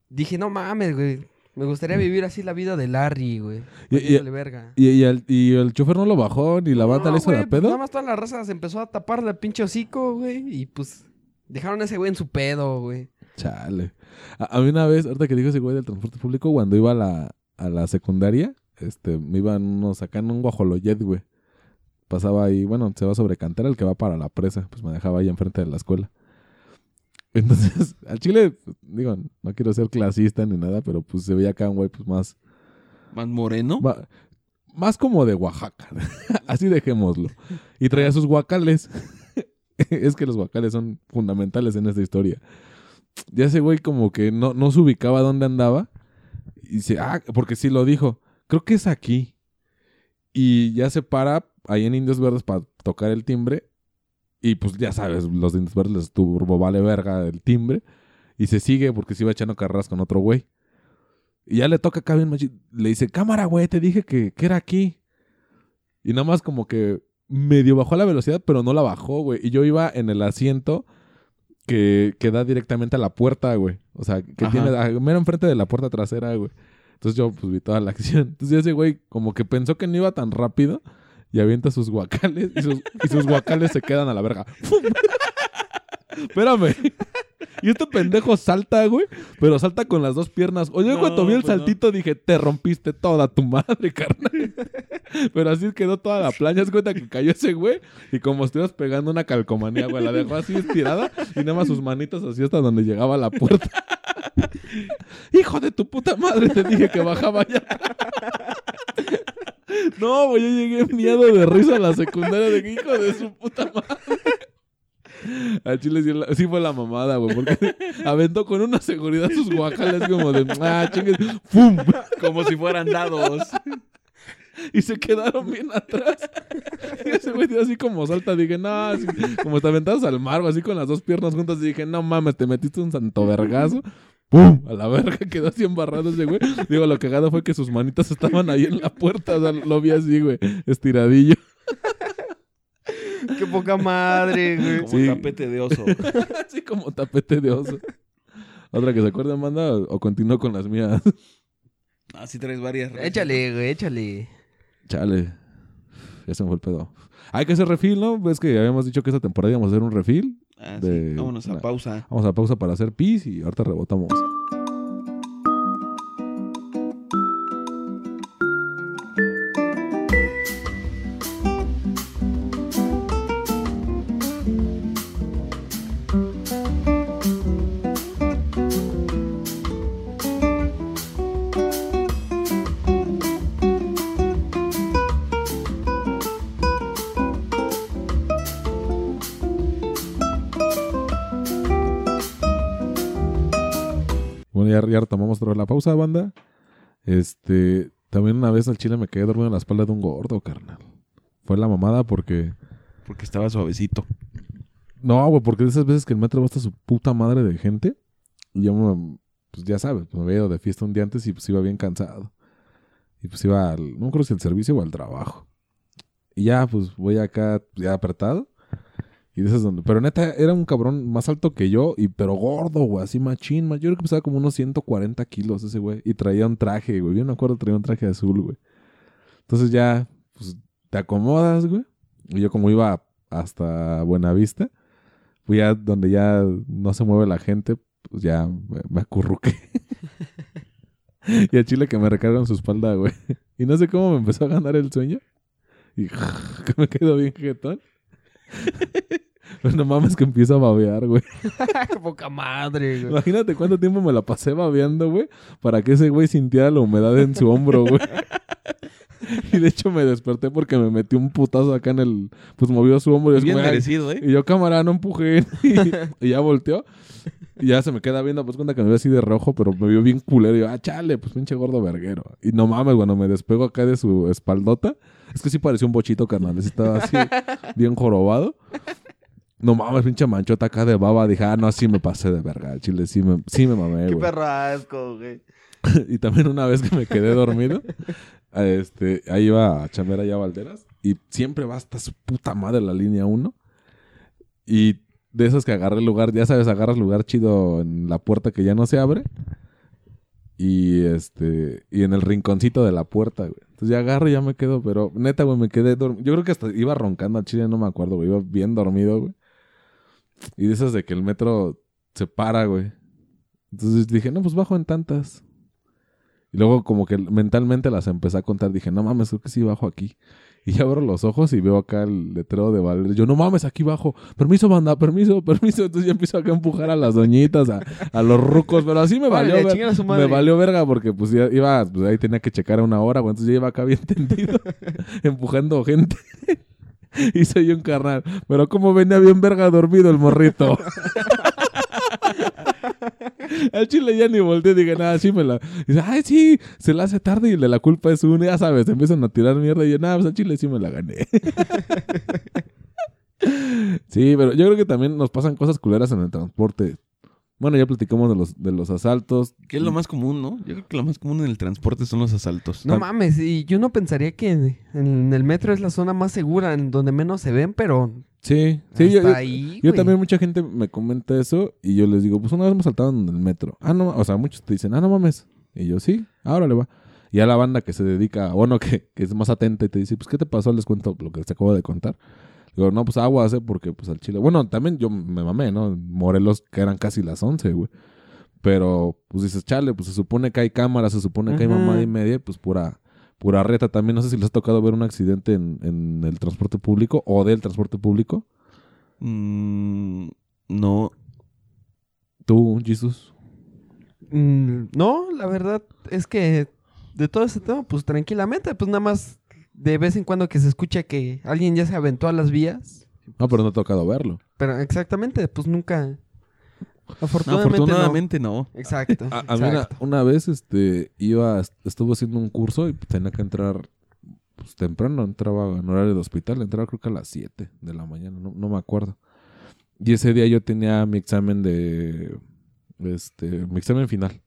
dije, no mames, güey. Me gustaría vivir así la vida de Larry, güey. Y- verga. Y, y el, chofer no lo bajó, ni la banda No, le hizo güey, de pues pedo. nada más toda la raza se empezó a tapar el pinche hocico, güey. Y pues dejaron a ese güey en su pedo, güey. Chale. A, a mí una vez, ahorita que dijo ese güey del transporte público, cuando iba a la, a la secundaria, este, me iban unos acá en un guajoloyet, güey. Pasaba ahí, bueno, se va sobre cantera, el que va para la presa, pues me dejaba ahí enfrente de la escuela. Entonces, *laughs* al chile, digo, no quiero ser clasista ni nada, pero pues se veía acá un güey, pues más, Más moreno. más como de Oaxaca. *laughs* Así dejémoslo. Y traía sus guacales. *laughs* es que los guacales son fundamentales en esta historia. Ya ese güey como que no, no se ubicaba dónde andaba. Y dice, ah, porque sí lo dijo. Creo que es aquí. Y ya se para ahí en Indios Verdes para tocar el timbre. Y pues ya sabes, los Indios Verdes les turbo vale verga el timbre. Y se sigue porque se iba echando carreras con otro güey. Y ya le toca acá bien machi- Le dice, cámara, güey, te dije que, que era aquí. Y nada más como que medio bajó la velocidad, pero no la bajó, güey. Y yo iba en el asiento que, que da directamente a la puerta, güey. O sea, que Ajá. tiene mero enfrente de la puerta trasera, güey. Entonces yo pues vi toda la *laughs* acción. Entonces ese güey como que pensó que no iba tan rápido y avienta sus guacales y sus, y sus guacales se quedan a la verga. ¡Fum! *laughs* Espérame. Y este pendejo salta, güey, pero salta con las dos piernas. Oye, No, cuando vi el pues no. saltito dije, te rompiste toda tu madre, *laughs* carnal. Pero así quedó toda la playa. Es cuenta que cayó ese güey y como estuvieras pegando una calcomanía, güey, la dejó así estirada y nada más sus manitas así hasta donde llegaba la puerta. *laughs* Hijo de tu puta madre, te dije que bajaba ya. No, güey, yo llegué miedo de risa a la secundaria de hijo de su puta madre. A Chile sí, la- sí fue la mamada, güey, porque aventó con una seguridad sus guacales como de, ah, chingue, ¡fum! Como si fueran dados. Y se quedaron bien atrás. Y ese güey dio así como salta. Dije, no, así, como te aventabas al mar, así con las dos piernas juntas. Y dije, no mames, te metiste un santo vergazo. ¡Pum! A la verga quedó así embarrado ese güey. Digo, lo cagado fue que sus manitas estaban ahí en la puerta. O sea, lo vi así, güey, estiradillo. Qué poca madre, güey. Como Sí. tapete de oso. *laughs* así como tapete de oso. Otra que se acuerde, Amanda, o, o continúo con las mías. Así traes varias. Échale, güey, échale. Chale. Ya se me fue el pedo. Hay que hacer refil, ¿no? Ves que habíamos dicho que esta temporada íbamos a hacer un refil. Ah, sí. Vámonos a pausa. Vamos a pausa para hacer pis y ahorita rebotamos. Bueno, ya, ya retomamos otra vez la pausa, banda. Este, también una vez al chile me quedé dormido en la espalda de un gordo, carnal. Fue la mamada porque... Porque estaba suavecito. No, güey, porque de esas veces que el metro va hasta su puta madre de gente. Y yo, me- pues ya sabes, me había ido de fiesta un día antes y pues iba bien cansado. Y pues iba al, no creo si al servicio o al trabajo. Y ya, pues voy acá, ya apretado. Y de esas donde, pero neta, era un cabrón más alto que yo, y pero gordo, güey, así machín, ma- Yo creo que pesaba como unos 140 kilos ese güey. Y traía un traje, güey. Yo no acuerdo, traía un traje azul, güey. Entonces ya, pues te acomodas, güey. Y yo como iba hasta Buenavista. Fui a donde ya no se mueve la gente, pues ya me, me acurruqué. *laughs* y a Chile que me recargan su espalda, güey. *laughs* Y no sé cómo me empezó a ganar el sueño. Y que *laughs* me quedo bien jetón. *laughs* Pues no mames que empiezo a babear, güey. Qué *laughs* poca madre, güey. Imagínate cuánto tiempo me la pasé babeando, güey, para que ese güey sintiera la humedad en su hombro, güey. *laughs* Y de hecho me desperté porque me metí un putazo acá en el... Pues movió su hombro y, es Bien como, ¿eh? y yo, cámara, no empujé. Y, y ya volteó. Y ya se me queda viendo, pues cuenta que me vio así de rojo, pero me vio bien culero. Y yo, ah, chale, pues pinche gordo verguero. Y no mames, cuando me despego acá de su espaldota, es que sí parecía un bochito, carnal. Estaba así, *laughs* bien jorobado. No mames, pinche manchota acá de baba. Dije, ah, no, sí me pasé de verga. Chile, sí me, sí me mamé, Qué güey. perro asco, güey. *laughs* y también una vez que me quedé dormido, este, ahí iba a chambear allá a Valderas. Y siempre va hasta su puta madre la línea 1. Y de esos que agarré el lugar, ya sabes, agarras lugar chido en la puerta que ya no se abre. Y este, y en el rinconcito de la puerta, güey. Entonces ya agarro y ya me quedo, pero neta, güey, me quedé dormido. Yo creo que hasta iba roncando al chile, no me acuerdo, güey. Iba bien dormido, güey. Y de esas de que el metro se para, güey. Entonces dije, no, pues bajo en tantas. Y luego como que mentalmente las empecé a contar. Dije, no mames, creo que sí bajo aquí. Y ya abro los ojos y veo acá el letrero de Valer. Yo, no mames, aquí bajo. Permiso, banda, permiso, permiso. Entonces ya empiezo acá a empujar a las doñitas, a, a los rucos. Pero así me valió, Órale, ver- chingan a su me valió verga porque pues ya iba, pues ahí tenía que checar a una hora. Entonces ya iba acá bien *laughs* tendido, *laughs* empujando gente. *laughs* y soy un carnal. Pero como venía bien verga dormido el morrito. *laughs* Al chile ya ni volteé, dije, nada, sí me la. Dice, ay, sí, se la hace tarde y le la culpa es una, ya sabes, empiezan a tirar mierda y yo, nada, pues al chile sí me la gané. *laughs* sí, pero yo creo que también nos pasan cosas culeras en el transporte. Bueno, ya platicamos de los, de los asaltos. Que es lo más común, ¿no? Yo creo que lo más común en el transporte son los asaltos. No mames, y yo no pensaría que en el metro es la zona más segura, en donde menos se ven, pero Sí, sí, hasta yo, ahí, también mucha gente me comenta eso y yo les digo, pues una vez me saltaron en el metro. Ah, no, o sea, muchos te dicen, ah, no mames. Y yo, sí, ahora le va. Y a la banda que se dedica, bueno, que, que es más atenta y te dice, pues, ¿qué te pasó? Les cuento lo que te acabo de contar. Digo, no, pues aguas, ¿eh? Porque, pues, al chile... Bueno, también yo me mamé, ¿no? Morelos, que eran casi las 11, güey. Pero, pues, dices, chale, pues, se supone que hay cámaras, se supone que hay mamada y media, pues, pura... Pura reta. También no sé si les ha tocado ver un accidente en, en el transporte público o del transporte público. Mm, no. Tú, Jesus. Mm, no, la verdad es que de todo ese tema, pues tranquilamente, pues nada más de vez en cuando que se escucha que alguien ya se aventó a las vías. No, pero no ha tocado verlo. Pero exactamente, pues nunca. No, Afortunadamente. afortunadamente no. no. Exacto. A, a mí una, una vez este, iba, estuvo haciendo un curso y tenía que entrar pues, temprano, entraba en horario de hospital, entraba creo que a las 7 de la mañana, no, no me acuerdo. Y ese día yo tenía mi examen de, este, mi examen final.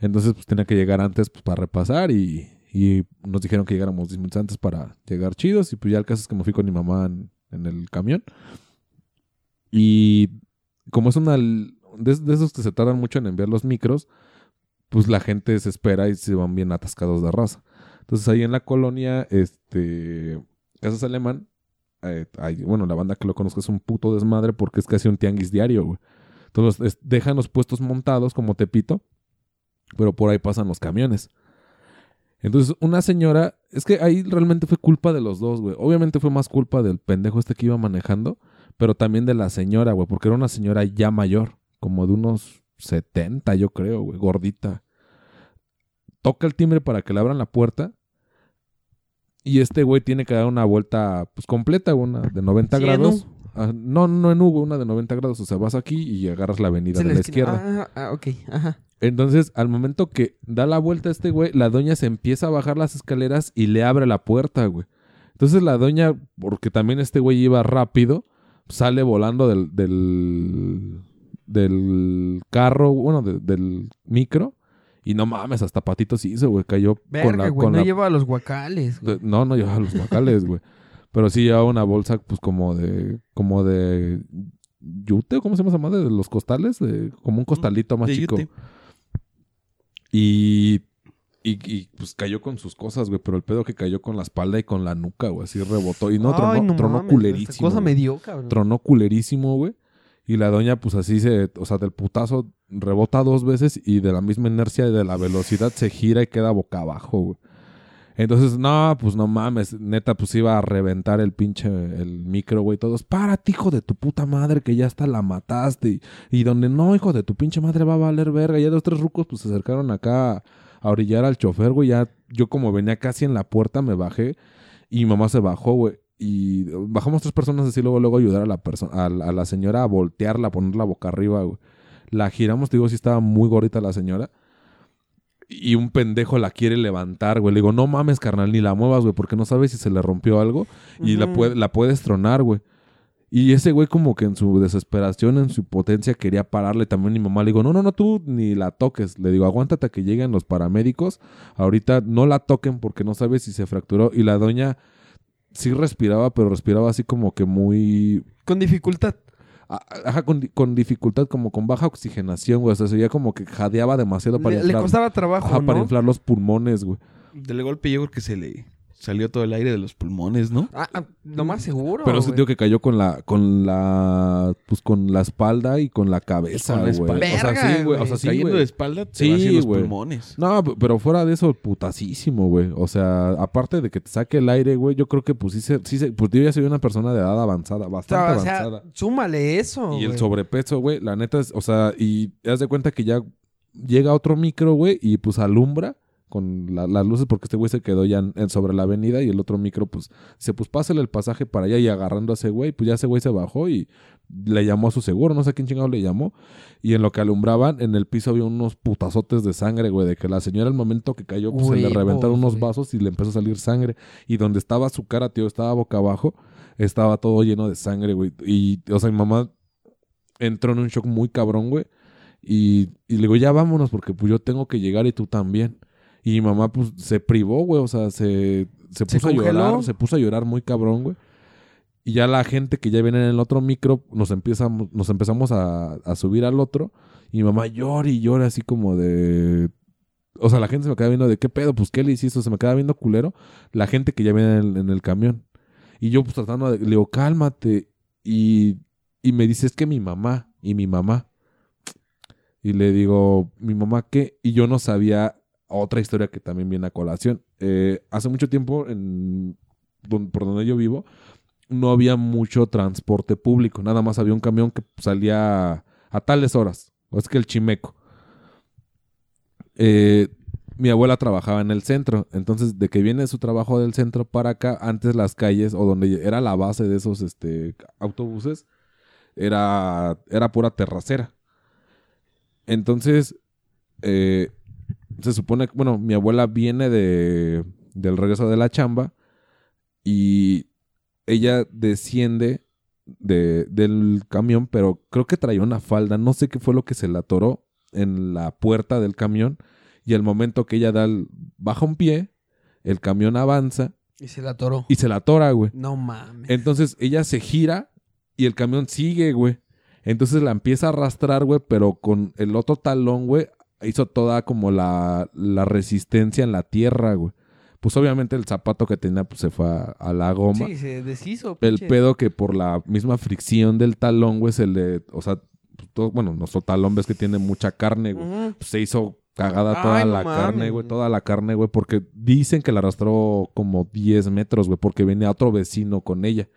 Entonces pues tenía que llegar antes pues, para repasar y, y nos dijeron que llegáramos 10 minutos antes para llegar chidos y pues ya el caso es que me fui con mi mamá en, en el camión. Y como es una de, esos que se tardan mucho en enviar los micros, pues la gente se espera y se van bien atascados de raza. Entonces ahí en la colonia, este, Casas Alemán, eh, bueno, la banda que lo conozco es un puto desmadre porque es casi un tianguis diario, güey. Entonces es- dejan los puestos montados como Tepito, pero por ahí pasan los camiones. Entonces una señora, es que ahí realmente fue culpa de los dos, güey. Obviamente fue más culpa del pendejo este que iba manejando, pero también de la señora, güey, porque era una señora ya mayor, como de unos 70, yo creo, güey, gordita. Toca el timbre para que le abran la puerta. Y este güey tiene que dar una vuelta, pues completa, una de 90 Sí, en grados. Ah, no, no en U, una de 90 grados. O sea, vas aquí y agarras la avenida de la izquierda. Ah, ah, ok, ajá. Entonces, al momento que da la vuelta este güey, la doña se empieza a bajar las escaleras y le abre la puerta, güey. Entonces la doña, porque también este güey iba rápido, sale volando del, del, del carro, bueno, de- del micro. Y no mames, hasta patitos hizo, güey. Cayó con la... güey, con no la- lleva los guacales. güey. no, no llevaba los guacales, güey. Pero sí llevaba una bolsa, pues, como de... Como de... ¿Yute? ¿Cómo se llama esa madre? De los costales. De, como un costalito más De chico. yute. Y, y, Y, pues cayó con sus cosas, güey. Pero el pedo que cayó con la espalda y con la nuca, güey. Así rebotó. Y no, Ay, tronó, no tronó mames, culerísimo. cosa güey. me dio, cabrón. Tronó culerísimo, güey. Y la doña, pues así se, o sea, del putazo rebota dos veces y de la misma inercia y de la velocidad se gira y queda boca abajo, güey. Entonces, no, pues no mames, neta, pues iba a reventar el pinche, el micro, güey. Todos, párate, hijo de tu puta madre, que ya hasta la mataste. Y, y donde no, hijo de tu pinche madre, va a valer verga. Ya dos, tres rucos, pues se acercaron acá a, orillar al chofer, güey. Ya, yo como venía casi en la puerta, me bajé y mi mamá se bajó, güey. Y bajamos tres personas así, luego, luego ayudar a la persona, a, la- a la señora a voltearla, a ponerla boca arriba, güey. La giramos, te digo, sí estaba muy gordita la señora. Y un pendejo la quiere levantar, güey. Le digo, no mames, carnal, ni la muevas, güey, porque no sabes si se le rompió algo y la, puede, la puedes tronar, güey. Y ese güey como que en su desesperación, en su potencia, quería pararle. También mi mamá le digo, no, no, no, tú ni la toques. Le digo, aguántate a que lleguen los paramédicos. Ahorita no la toquen porque no sabes si se fracturó. Y la doña sí respiraba, pero respiraba así como que muy... Con dificultad. Ajá, con, di- con dificultad, como con baja oxigenación, güey. O sea, se veía como que jadeaba demasiado para Le, le inflar, costaba trabajo, ajá, para inflar los pulmones, güey. Del golpe yo creo que se le salió todo el aire de los pulmones, ¿no? Ah, ah, lo más seguro, Pero es que güey. digo que cayó con la, con la, pues con la espalda y con la cabeza, Con la güey. espalda. O sea, sí, güey. O sea, sí, Cayendo de espalda te Sí, los pulmones. No, pero fuera de eso, putasísimo, güey. O sea, aparte de que te saque el aire, güey, yo creo que pues sí se, sí se- pues yo ya soy una persona de edad avanzada, O bastante sea, avanzada. súmale eso, Y el sobrepeso, güey, la neta es, o sea, y haz de cuenta que ya llega otro micro, güey, y pues alumbra con la- las luces porque este güey se quedó ya en, en- sobre la avenida y el otro micro, pues, dice, pues pásale el pasaje para allá y agarrando a ese güey, pues ya ese güey se bajó y le llamó a su seguro, no sé a quién chingado le llamó. Y en lo que alumbraban, en el piso había unos putazotes de sangre, güey, de que la señora al momento que cayó, pues se le reventaron unos vasos y le empezó a salir sangre. Y donde estaba su cara, tío, estaba boca abajo, estaba todo lleno de sangre, güey. Y, o sea, mi mamá entró en un shock muy cabrón, güey. Y, y le digo, ya vámonos, porque pues yo tengo que llegar y tú también. Y mi mamá, pues, se privó, güey. O sea, se, se ¿Se puso a llorar, se puso a llorar muy cabrón, güey. Y ya la gente que ya viene en el otro micro, nos empezamos, nos empezamos a, a subir al otro. Y mi mamá llora y llora así como de... O sea, la gente se me queda viendo de qué pedo, pues qué le hiciste, se me queda viendo culero. La gente que ya viene en el, en el camión. Y yo pues tratando de... Le digo, cálmate. Y, y me dice, es que mi mamá y mi mamá. Y le digo, ¿mi mamá qué? Y yo no sabía otra historia que también viene a colación. Eh, hace mucho tiempo, en, por donde yo vivo, no había mucho transporte público. Nada más había un camión que salía a tales horas. O es que el chimeco. Eh, mi abuela trabajaba en el centro. Entonces, de que viene su trabajo del centro para acá, antes las calles o donde era la base de esos este, autobuses, era, era pura terracera. Entonces, eh, se supone que, bueno, mi abuela viene de, del regreso de la chamba y ella desciende de, del camión, pero creo que traía una falda, no sé qué fue lo que se la atoró en la puerta del camión y al momento que ella da el- baja un pie, el camión avanza Y se la atoró. y se la atora, güey. No mames. Entonces ella se gira y el camión sigue, güey. Entonces la empieza a arrastrar, güey, pero con el otro talón, güey, hizo toda como la, la resistencia en la tierra, güey. Pues obviamente el zapato que tenía pues, se fue a, a la goma. Sí, se deshizo. el pinche. pedo que por la misma fricción del talón, güey, se le... O sea, pues, todo- bueno, nuestro talón ves que tiene mucha carne, güey. Pues, se hizo cagada toda no la carne, mames, güey. toda la carne, güey, porque dicen que la arrastró como 10 metros, güey, porque venía otro vecino con ella.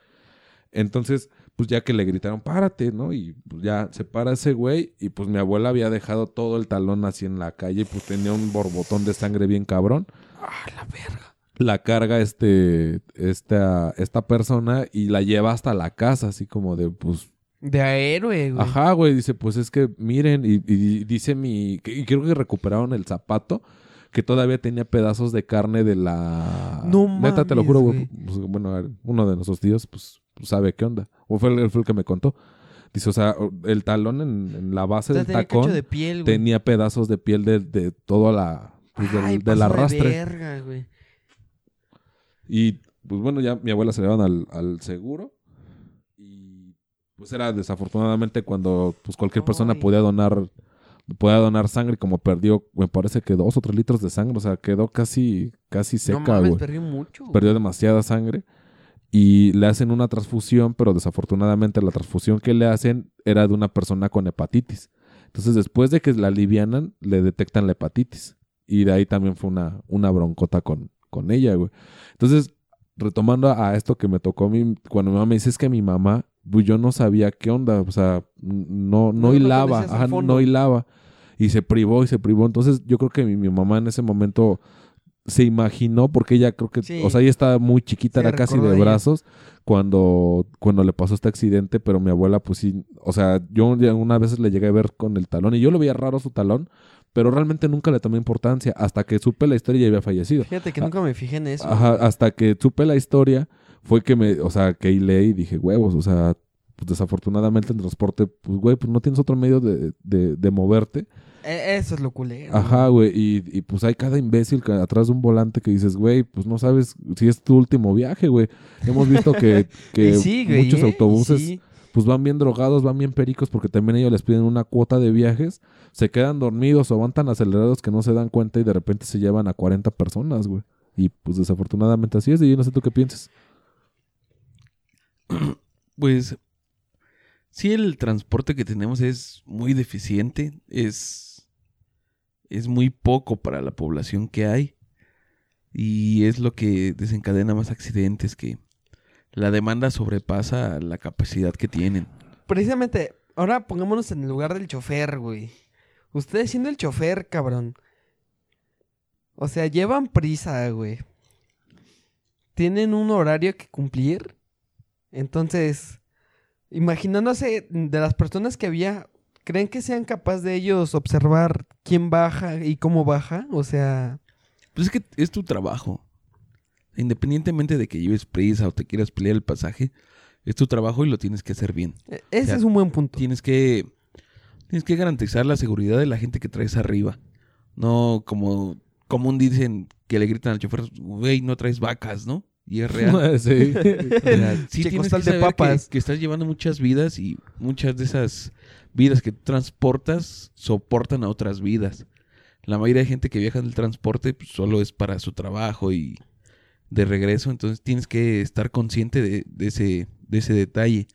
Entonces, pues ya que le gritaron, párate, ¿no? Y pues ya se para ese güey y pues mi abuela había dejado todo el talón así en la calle y pues tenía un borbotón de sangre bien cabrón. Ah, la verga. La carga este, esta, esta persona y la lleva hasta la casa, así como de, pues, De héroe, güey. Ajá, güey, dice, pues es que miren, y, y dice mi, y creo que recuperaron el zapato, que todavía tenía pedazos de carne de la... No Neta, te lo juro, güey. pues, bueno, a uno de nuestros tíos, pues, sabe qué onda. O fue el, fue el que me contó. Dice, o sea, el talón en, en la base O sea, del tenía tacón de piel, tenía pedazos de piel de, de toda la... pues, del, Ay, del pasó de arrastre. verga, güey. Y pues bueno, ya mi abuela se le llevan al, al seguro. Y pues era desafortunadamente cuando pues cualquier persona podía donar pueda donar sangre, como perdió, me parece que dos o tres litros de sangre, o sea, quedó casi, casi no seca, mames, güey. perdió mucho. güey. Perdió demasiada sangre y le hacen una transfusión, pero desafortunadamente la transfusión que le hacen era de una persona con hepatitis. Entonces, después de que la alivianan, le detectan la hepatitis. Y de ahí también fue una, una broncota con, con ella, güey. Entonces, retomando a esto que me tocó a mí, cuando mi mamá me dice es que mi mamá, pues yo no sabía qué onda, o sea, no, no, No hilaba, ajá, fondo. no hilaba. Y se privó y se privó. Entonces, yo creo que mi, mi mamá en ese momento se imaginó, porque ella creo que, Sí. o sea, ella estaba muy chiquita, Sí, era casi de brazos cuando, cuando le pasó este accidente, pero mi abuela, pues sí, o sea, yo una vez le llegué a ver con el talón y yo lo veía raro su talón, pero realmente nunca le tomé importancia hasta que supe la historia y había fallecido. Fíjate que nunca me fijé en eso. Ajá, hasta que supe la historia fue que me, o sea, que leí y dije, huevos, o sea, pues desafortunadamente en transporte, pues güey, pues no tienes otro medio de, de, de moverte. E- Eso es lo culero. Ajá, güey, y, y pues hay cada imbécil que atrás de un volante que dices, güey, pues no sabes si es tu último viaje, güey. Hemos visto que, *laughs* que Y sí, güey, muchos ¿eh? Autobuses sí. pues van bien drogados, van bien pericos porque también ellos les piden una cuota de viajes, se quedan dormidos o van tan acelerados que no se dan cuenta y de repente se llevan a 40 personas, güey. Y pues desafortunadamente así es, y yo no sé tú qué piensas. *clears throat* Pues sí, el transporte que tenemos es muy deficiente, es, es muy poco para la población que hay y es lo que desencadena más accidentes que la demanda sobrepasa la capacidad que tienen. Precisamente, ahora pongámonos en el lugar del chofer, güey. Ustedes siendo el chofer, cabrón. O sea, llevan prisa, güey. Tienen un horario que cumplir. Entonces, imaginándose de las personas que había, ¿creen que sean capaces de ellos observar quién baja y cómo baja? O sea, Pues es que es tu trabajo. Independientemente de que lleves prisa o te quieras pelear el pasaje, es tu trabajo y lo tienes que hacer bien. e- ese es un buen punto. Tienes que tienes que garantizar la seguridad de la gente que traes arriba. No como común dicen que le gritan al chofer, güey, no traes vacas, ¿no? Y es real. sí. *laughs* Sea, sí Che, tienes costal que de saber papas. Que, estás llevando muchas vidas y muchas de esas vidas que transportas soportan a otras vidas. La mayoría de gente que viaja en el transporte pues, solo es para su trabajo y de regreso, entonces tienes que estar consciente de, de ese, de ese detalle,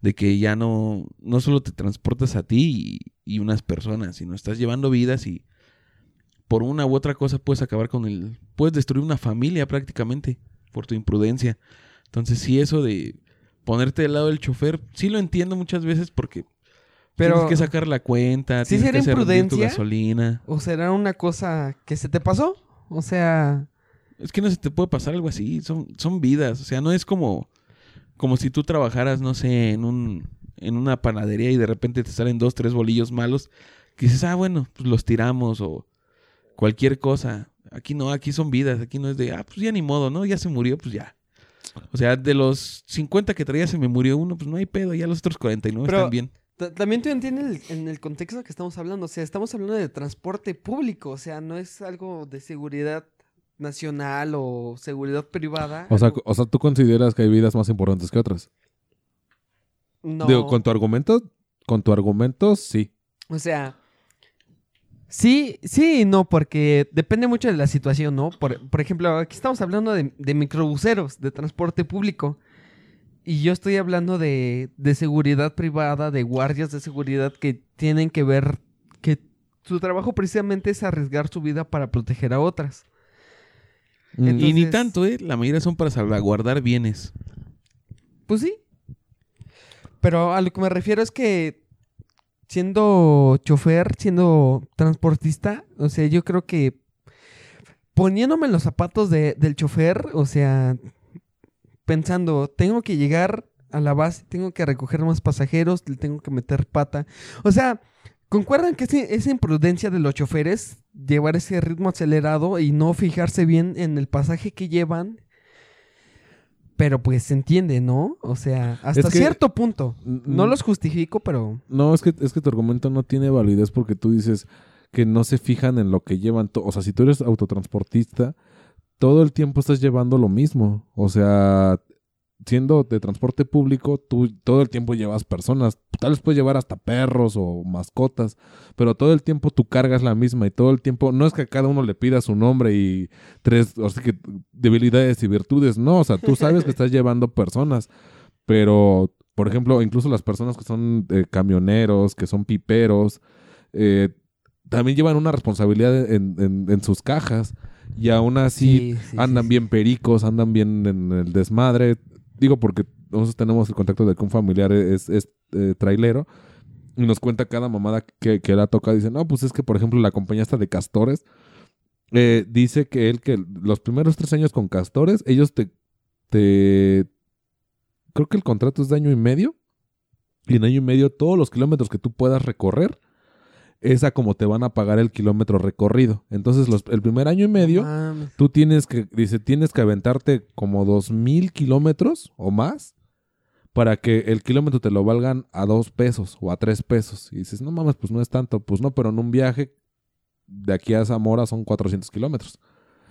de que ya no, no solo te transportas a ti y, y unas personas, sino estás llevando vidas y por una u otra cosa puedes acabar con el... Puedes destruir una familia prácticamente por tu imprudencia. Entonces sí, eso de ponerte del lado del chofer, sí lo entiendo muchas veces porque Pero, tienes que sacar la cuenta, ¿Sí tienes que será hacer rendir tu gasolina. ¿o será una cosa que se te pasó? O sea, Es que no se te puede pasar algo así, son, son vidas, o sea, no es como, como si tú trabajaras, no sé, en un, en una panadería y de repente te salen dos, tres bolillos malos, que dices, ah, bueno, pues los tiramos o cualquier cosa. Aquí no, aquí son vidas, aquí no es de, ah, pues ya ni modo, ¿no? Ya se murió, pues ya. O sea, de los 50 que traía se me murió uno, pues no hay pedo, ya los otros 49 Pero- están bien. Ta- También tú entiendes el- en el contexto que estamos hablando. O sea, estamos hablando de transporte público. O sea, no es algo de seguridad nacional o seguridad privada. O sea, o sea, tú consideras que hay vidas más importantes que otras. no. Digo, con tu argumento, con tu argumento, sí. O sea, sí, sí y no, porque depende mucho de la situación, ¿no? Por, por ejemplo, aquí estamos hablando de, de microbuseros, de transporte público. Y yo estoy hablando de, de seguridad privada, de guardias de seguridad que tienen que ver que su trabajo precisamente es arriesgar su vida para proteger a otras. Mm, Entonces- y ni tanto, ¿eh? La mayoría son para salvaguardar bienes. Pues sí. Pero a lo que me refiero es que siendo chofer, siendo transportista, o sea, yo creo que poniéndome en los zapatos de- del chofer, o sea, pensando, tengo que llegar a la base, tengo que recoger más pasajeros, le tengo que meter pata. O sea, ¿concuerdan que esa imprudencia de los choferes, llevar ese ritmo acelerado y no fijarse bien en el pasaje que llevan? Pero pues se entiende, ¿no? O sea, hasta que- cierto punto. No los justifico, pero... No, es que, es que tu argumento no tiene validez porque tú dices que no se fijan en lo que llevan. O sea, si tú eres autotransportista, todo el tiempo estás llevando lo mismo. O sea, siendo de transporte público, tú todo el tiempo llevas personas. Tal vez puedes llevar hasta perros o mascotas, pero todo el tiempo tu carga es la misma y todo el tiempo, no es que a cada uno le pida su nombre y tres, o sea que debilidades y virtudes, no, o sea, tú sabes que *laughs* estás llevando personas, pero, por ejemplo, incluso las personas que son eh, camioneros, que son piperos, eh, también llevan una responsabilidad en, en- en sus cajas y aún así Sí, sí, andan sí, bien pericos, andan bien en el desmadre. Digo porque nosotros tenemos el contacto de que un familiar es, es eh, trailero y nos cuenta cada mamada que, que la toca. Dice, no, pues es que, por ejemplo, la compañía esta de castores eh, dice que él, que los primeros tres años con castores, ellos te, te... Creo que el contrato es de año y medio. Y en año y medio todos los kilómetros que tú puedas recorrer es a como te van a pagar el kilómetro recorrido. Entonces, los, el primer año y medio, tú tienes que, dice, tienes que aventarte como dos mil kilómetros o más para que el kilómetro te lo valgan a dos pesos o a tres pesos. Y dices, no mames, pues no es tanto. Pues no, pero en un viaje de aquí a Zamora son 400 kilómetros.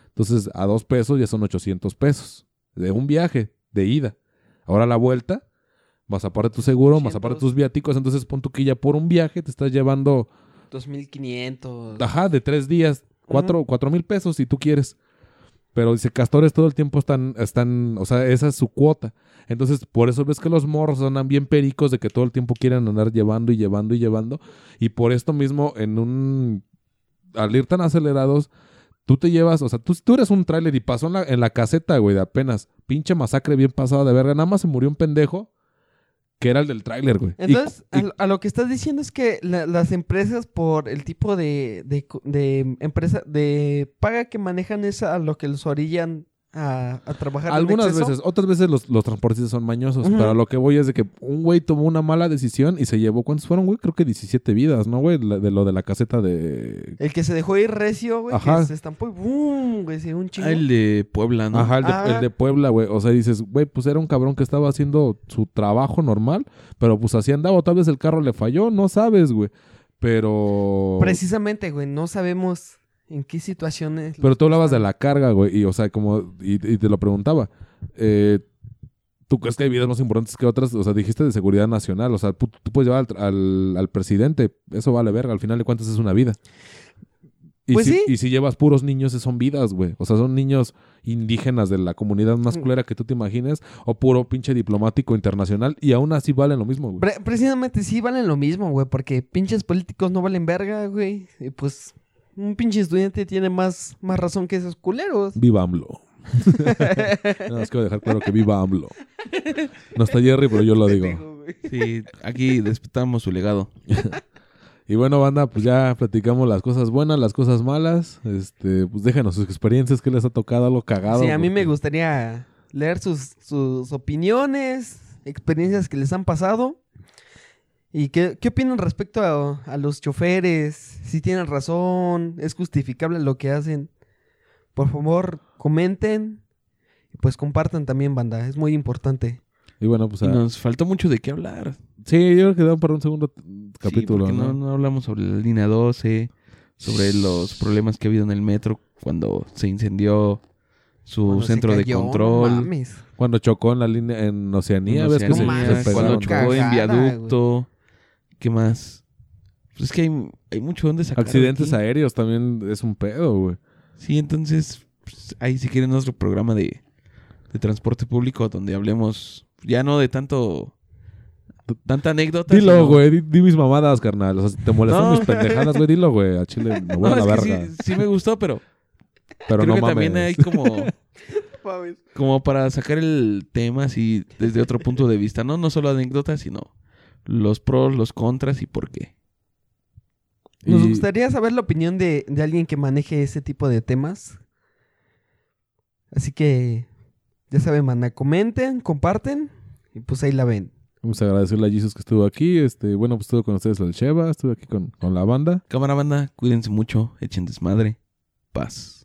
Entonces, a dos pesos ya son 800 pesos. De un viaje, de ida. Ahora la vuelta, más aparte tu seguro, más aparte 200. tus viáticos. Entonces, pon tu que ya por un viaje te estás llevando 2500. Ajá, de tres días, cuatro, cuatro mil pesos si tú quieres. Pero dice, castores todo el tiempo están, están, o sea, esa es su cuota. Entonces, por eso ves que los morros andan bien pericos de que todo el tiempo quieren andar llevando y llevando y llevando. Y por esto mismo, en un, al ir tan acelerados, tú te llevas, o sea, tú, tú eres un tráiler y pasó en la, en la caseta, güey, de apenas. Pinche masacre bien pasada de verga. Nada más se murió un pendejo que era el del tráiler, güey. Entonces, y- a, lo- a lo que estás diciendo es que la- las empresas, por el tipo de, de, de empresa, de paga que manejan, es a lo que los orillan a, a trabajar Algunas veces, otras veces los, los transportistas son mañosos, pero a lo que voy es de que un güey tomó una mala decisión y se llevó, ¿cuántos fueron, güey? Creo que 17 vidas, ¿no, güey? De lo de la caseta de... El que se dejó ir recio, güey, Ajá. que se estampó y ¡boom! Güey, se un chingo. Ah, el de Puebla, ¿no? Ajá, el de, Ah. el de Puebla, güey. O sea, dices, güey, pues era un cabrón que estaba haciendo su trabajo normal, pero pues así andaba, o tal vez el carro le falló, no sabes, güey. Pero... Precisamente, güey, no sabemos en qué situaciones. Pero tú hablabas de la carga, güey, y o sea, como, y, y te lo preguntaba, eh, ¿tú crees que hay vidas más importantes que otras? O sea, dijiste de seguridad nacional, o sea, tú, tú puedes llevar al, al- al presidente, eso vale verga, al final de cuentas es una vida. Y, Pues si, sí. y si llevas puros niños, son vidas, güey. O sea, son niños indígenas de la comunidad más Mm. culera que tú te imagines, o puro pinche diplomático internacional, y aún así valen lo mismo, güey. Pre- precisamente sí valen lo mismo, güey, porque pinches políticos no valen verga, güey. Y pues un pinche estudiante tiene más, más razón que esos culeros. Viva AMLO. no, es que voy a dejar claro que viva AMLO. No está Jerry, pero yo lo digo. Sí, aquí respetamos su legado. *laughs* Y bueno, banda, pues ya platicamos las cosas buenas, las cosas malas. Este, pues déjanos sus experiencias, qué les ha tocado, algo cagado. Sí, a mí me gustaría leer sus, sus opiniones, experiencias que les han pasado. ¿Y qué, qué opinan respecto a, a los choferes? Si tienen razón, es justificable lo que hacen. Por favor, comenten y pues compartan también, banda. Es muy importante. Y bueno, pues Y ah, nos faltó mucho de qué hablar. sí, yo creo que da para un segundo Sí, capítulo, porque ¿no? no, no hablamos sobre la línea 12, sobre los problemas que ha habido en el metro cuando se incendió su Cuando centro de no control. mames. Cuando chocó en la línea en Oceanía, en ves que se, No se cuando chocó en viaducto. ¿Qué más? Pues es que hay, hay mucho donde sacar. Accidentes aquí. aéreos también es un pedo, güey. Sí, entonces, pues, ahí si quieren nuestro programa de, de transporte público donde hablemos ya no de tanto... Tanta anécdota. Dilo, güey, di, di mis mamadas, carnal. O sea, si te molestan No. mis pendejadas, güey, dilo, güey. A Chile me *laughs* voy No, a la verga. sí, sí me gustó, pero Pero creo no que mames. también hay como... *laughs* como para sacar el tema así desde otro punto de vista, ¿no? No solo anécdotas, sino los pros, los contras y por qué. Nos Y- gustaría saber la opinión de, de alguien que maneje ese tipo de temas. Así que, ya saben, manda, comenten, comparten y pues ahí la ven. Vamos a agradecerle a Jesus que estuvo aquí. Este, bueno, pues estuvo con ustedes el Sheva, estuve aquí con, con la banda. Cámara banda, cuídense mucho, echen desmadre. Paz.